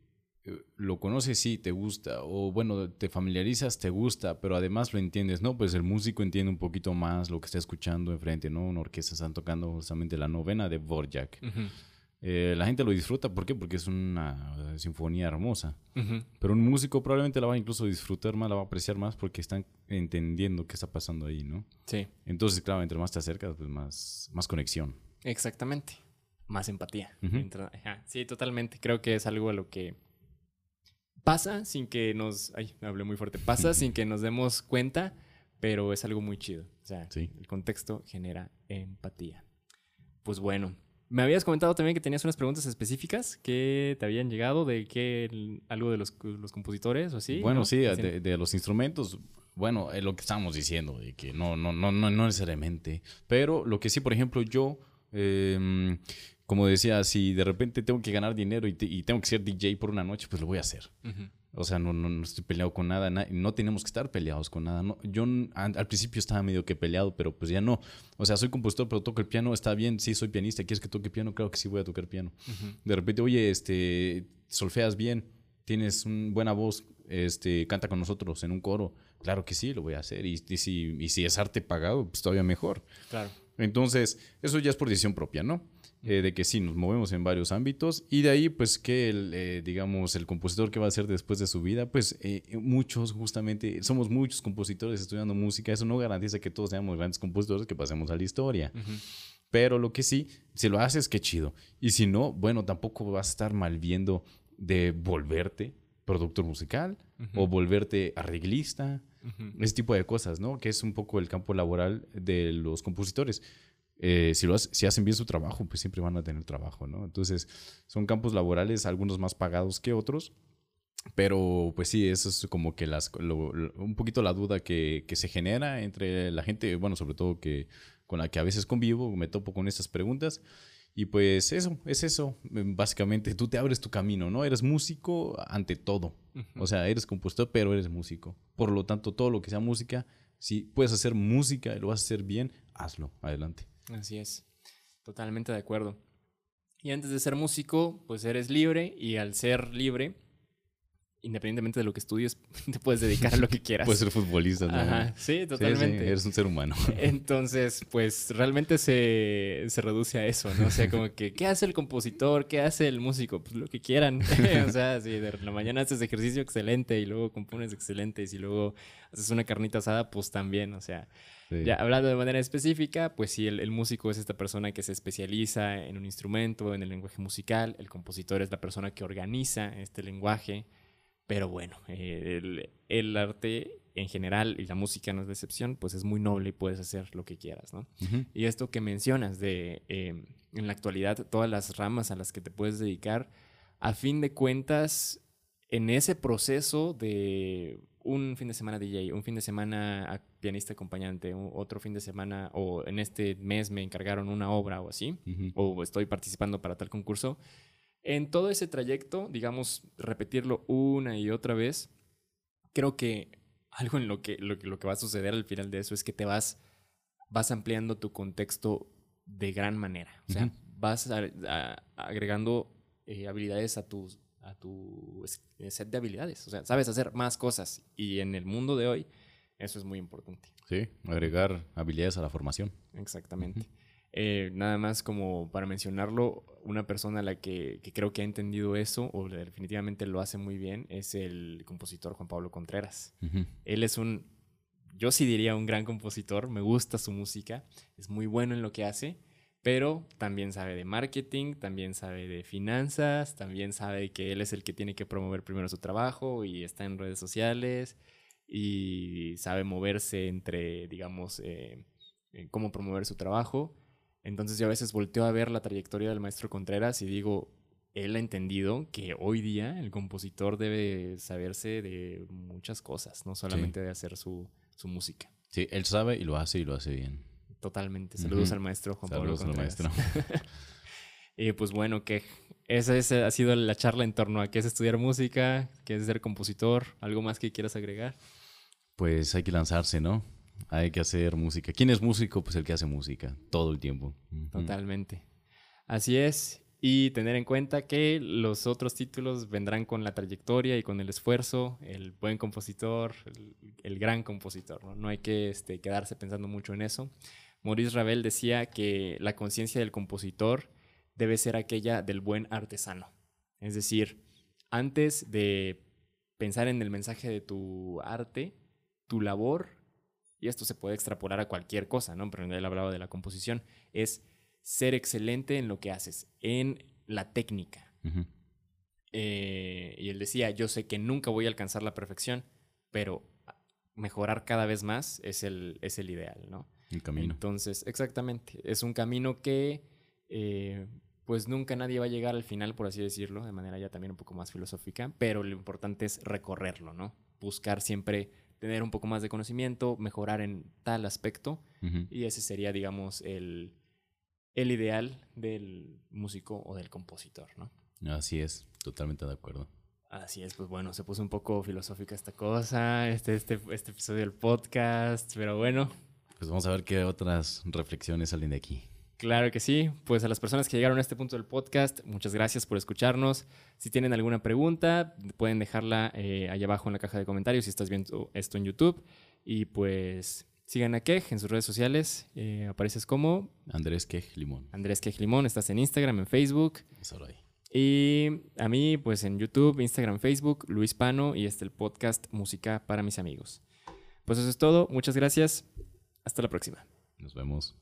eh, lo conoces, sí, te gusta, o bueno, te familiarizas, te gusta, pero además lo entiendes, ¿no? Pues el músico entiende un poquito más lo que está escuchando enfrente, ¿no? Una orquesta están tocando justamente la novena de Borjak. Eh, la gente lo disfruta, ¿por qué? Porque es una sinfonía hermosa. Pero un músico probablemente la va a incluso disfrutar más, la va a apreciar más porque están entendiendo qué está pasando ahí, ¿no? Sí, Entonces, claro, entre más te acercas, pues más, más conexión. Exactamente. Más empatía. Ujú. Entra- ajá, Sí, totalmente. Creo que es algo a lo que pasa sin que nos... Ay, me hablé muy fuerte. Pasa <laughs> sin que nos demos cuenta, pero es algo muy chido. O sea, Sí. el contexto genera empatía. Pues bueno, me habías comentado también que tenías unas preguntas específicas que te habían llegado de que algo de los, los compositores o así. bueno, ¿no? sí, de, de los instrumentos, bueno, es lo que estábamos diciendo, de que no, no, no, no, no necesariamente. Pero lo que sí, por ejemplo, yo, eh, como decía, si de repente tengo que ganar dinero y, te- y tengo que ser DJ por una noche, pues lo voy a hacer. Ujú. O sea, no, no, no estoy peleado con nada, na- no tenemos que estar peleados con nada. No, yo al principio estaba medio que peleado, pero pues ya no. O sea, soy compositor, pero toco el piano, está bien, sí, soy pianista, ¿quieres que toque piano? Claro que sí voy a tocar piano. Ujú. De repente, oye, este, solfeas bien, tienes una buena voz, este, canta con nosotros en un coro. Claro que sí, lo voy a hacer. Y, y si, y si es arte pagado, pues todavía mejor. Claro. Entonces, eso ya es por decisión propia, ¿no? Eh, de que sí, nos movemos en varios ámbitos y de ahí, pues, que el, eh, digamos, el compositor que va a hacer después de su vida, pues, eh, muchos, justamente, somos muchos compositores estudiando música, eso no garantiza que todos seamos grandes compositores que pasemos a la historia. Pero lo que sí, si lo haces, qué chido. Y si no, bueno, tampoco vas a estar mal viendo de volverte productor musical o volverte arreglista, Ujú. ese tipo de cosas, ¿no? Que es un poco el campo laboral de los compositores. Eh, si, lo hacen bien su trabajo, pues siempre van a tener trabajo, ¿no? Entonces, son campos laborales, algunos más pagados que otros, pero pues sí, eso es como que las, un poquito la duda que, que se genera entre la gente, bueno, sobre todo que con la que a veces convivo, me topo con estas preguntas. Y pues eso, es eso, básicamente, tú te abres tu camino, ¿no? Eres músico ante todo. O sea, eres compositor, pero eres músico. Por lo tanto, todo lo que sea música, si puedes hacer música y lo vas a hacer bien, hazlo. Adelante. Así es, totalmente de acuerdo. Y antes de ser músico, pues eres libre y al ser libre, independientemente de lo que estudies, <laughs> te puedes dedicar a lo que <laughs> quieras. Puedes ser futbolista, ¿no? Ajá, sí, totalmente. eres un ser humano. <laughs> Entonces, pues realmente se, se, reduce a eso, ¿no? O sea, como que, ¿qué hace el compositor? ¿Qué hace el músico? Pues lo que quieran. o sea, si de la mañana haces ejercicio excelente y luego compones excelente y si luego haces una carnita asada, pues también, o sea. Ya hablando de manera específica, pues sí, el, el, músico es esta persona que se especializa en un instrumento, en el lenguaje musical, el compositor es la persona que organiza este lenguaje, pero bueno, el, el, arte en general y la música no es de excepción, pues es muy noble y puedes hacer lo que quieras, ¿no? Y esto que mencionas de em, en la actualidad todas las ramas a las que te puedes dedicar, a fin de cuentas, en ese proceso de un fin de semana DJ, un fin de semana pianista acompañante, otro fin de semana o en este mes me encargaron una obra o así, o estoy participando para tal concurso, en todo ese trayecto, digamos, repetirlo una y otra vez, creo que algo en lo que, lo, que va a suceder al final de eso es que te vas, vas ampliando tu contexto de gran manera. O sea, vas agregando eh, habilidades a tu, a tu set de habilidades. O sea, sabes hacer más cosas. Y en el mundo de hoy, eso es muy importante. Sí, agregar habilidades a la formación. Exactamente. Eh, nada más como para mencionarlo, una persona a la que, creo que ha entendido eso o definitivamente lo hace muy bien es el compositor Juan Pablo Contreras. Él es un, yo sí diría un gran compositor, me gusta su música, es muy bueno en lo que hace, pero también sabe de marketing, también sabe de finanzas, también sabe que él es el que tiene que promover primero su trabajo y está en redes sociales y sabe moverse entre, digamos, eh, cómo promover su trabajo entonces yo a veces volteo a ver la trayectoria del maestro Contreras y digo, él ha entendido que hoy día el compositor debe saberse de muchas cosas, no solamente de hacer su, música. Sí, él sabe y lo hace y lo hace bien. Totalmente. Saludos al maestro Juan Saludos Pablo Contreras. al maestro. y <laughs> pues bueno, que esa, ha sido la charla en torno a qué es estudiar música, qué es ser compositor, algo más que quieras agregar. Pues hay que lanzarse, ¿no? Hay que hacer música. ¿Quién es músico? Pues el que hace música todo el tiempo. Totalmente. Así es. Y tener en cuenta que los otros títulos vendrán con la trayectoria y con el esfuerzo, el buen compositor, el, gran compositor. ¿no? no hay que este, quedarse pensando mucho en eso. Maurice Ravel decía que la conciencia del compositor debe ser aquella del buen artesano. Es decir, antes de pensar en el mensaje de tu arte, tu labor y esto se puede extrapolar a cualquier cosa, ¿no? Pero él hablaba de la composición, es ser excelente en lo que haces, en la técnica. Eh, y él decía, yo sé que nunca voy a alcanzar la perfección, pero mejorar cada vez más es el, es el ideal, ¿no? El camino. Entonces, exactamente, es un camino que eh, pues nunca nadie va a llegar al final, por así decirlo, de manera ya también un poco más filosófica, pero lo importante es recorrerlo, ¿no? Buscar siempre tener un poco más de conocimiento, mejorar en tal aspecto. Y ese sería, digamos, el, el ideal del músico o del compositor, ¿no? Así es, totalmente de acuerdo. Así es, pues bueno, se puso un poco filosófica esta cosa, este, este, este episodio del podcast, pero bueno. Pues vamos a ver qué otras reflexiones salen de aquí. Claro que sí. Pues a las personas que llegaron a este punto del podcast, muchas gracias por escucharnos. Si tienen alguna pregunta, pueden dejarla eh, allá abajo en la caja de comentarios si estás viendo esto en YouTube. Y pues sigan a Kej en sus redes sociales. Eh, apareces como Andrés Kej Limón. Andrés Kej Limón. Estás en Instagram, en Facebook. Y a mí, pues en YouTube, Instagram, Facebook, Luis Pano y este el podcast Música para mis amigos. Pues eso es todo. Muchas gracias. Hasta la próxima. Nos vemos.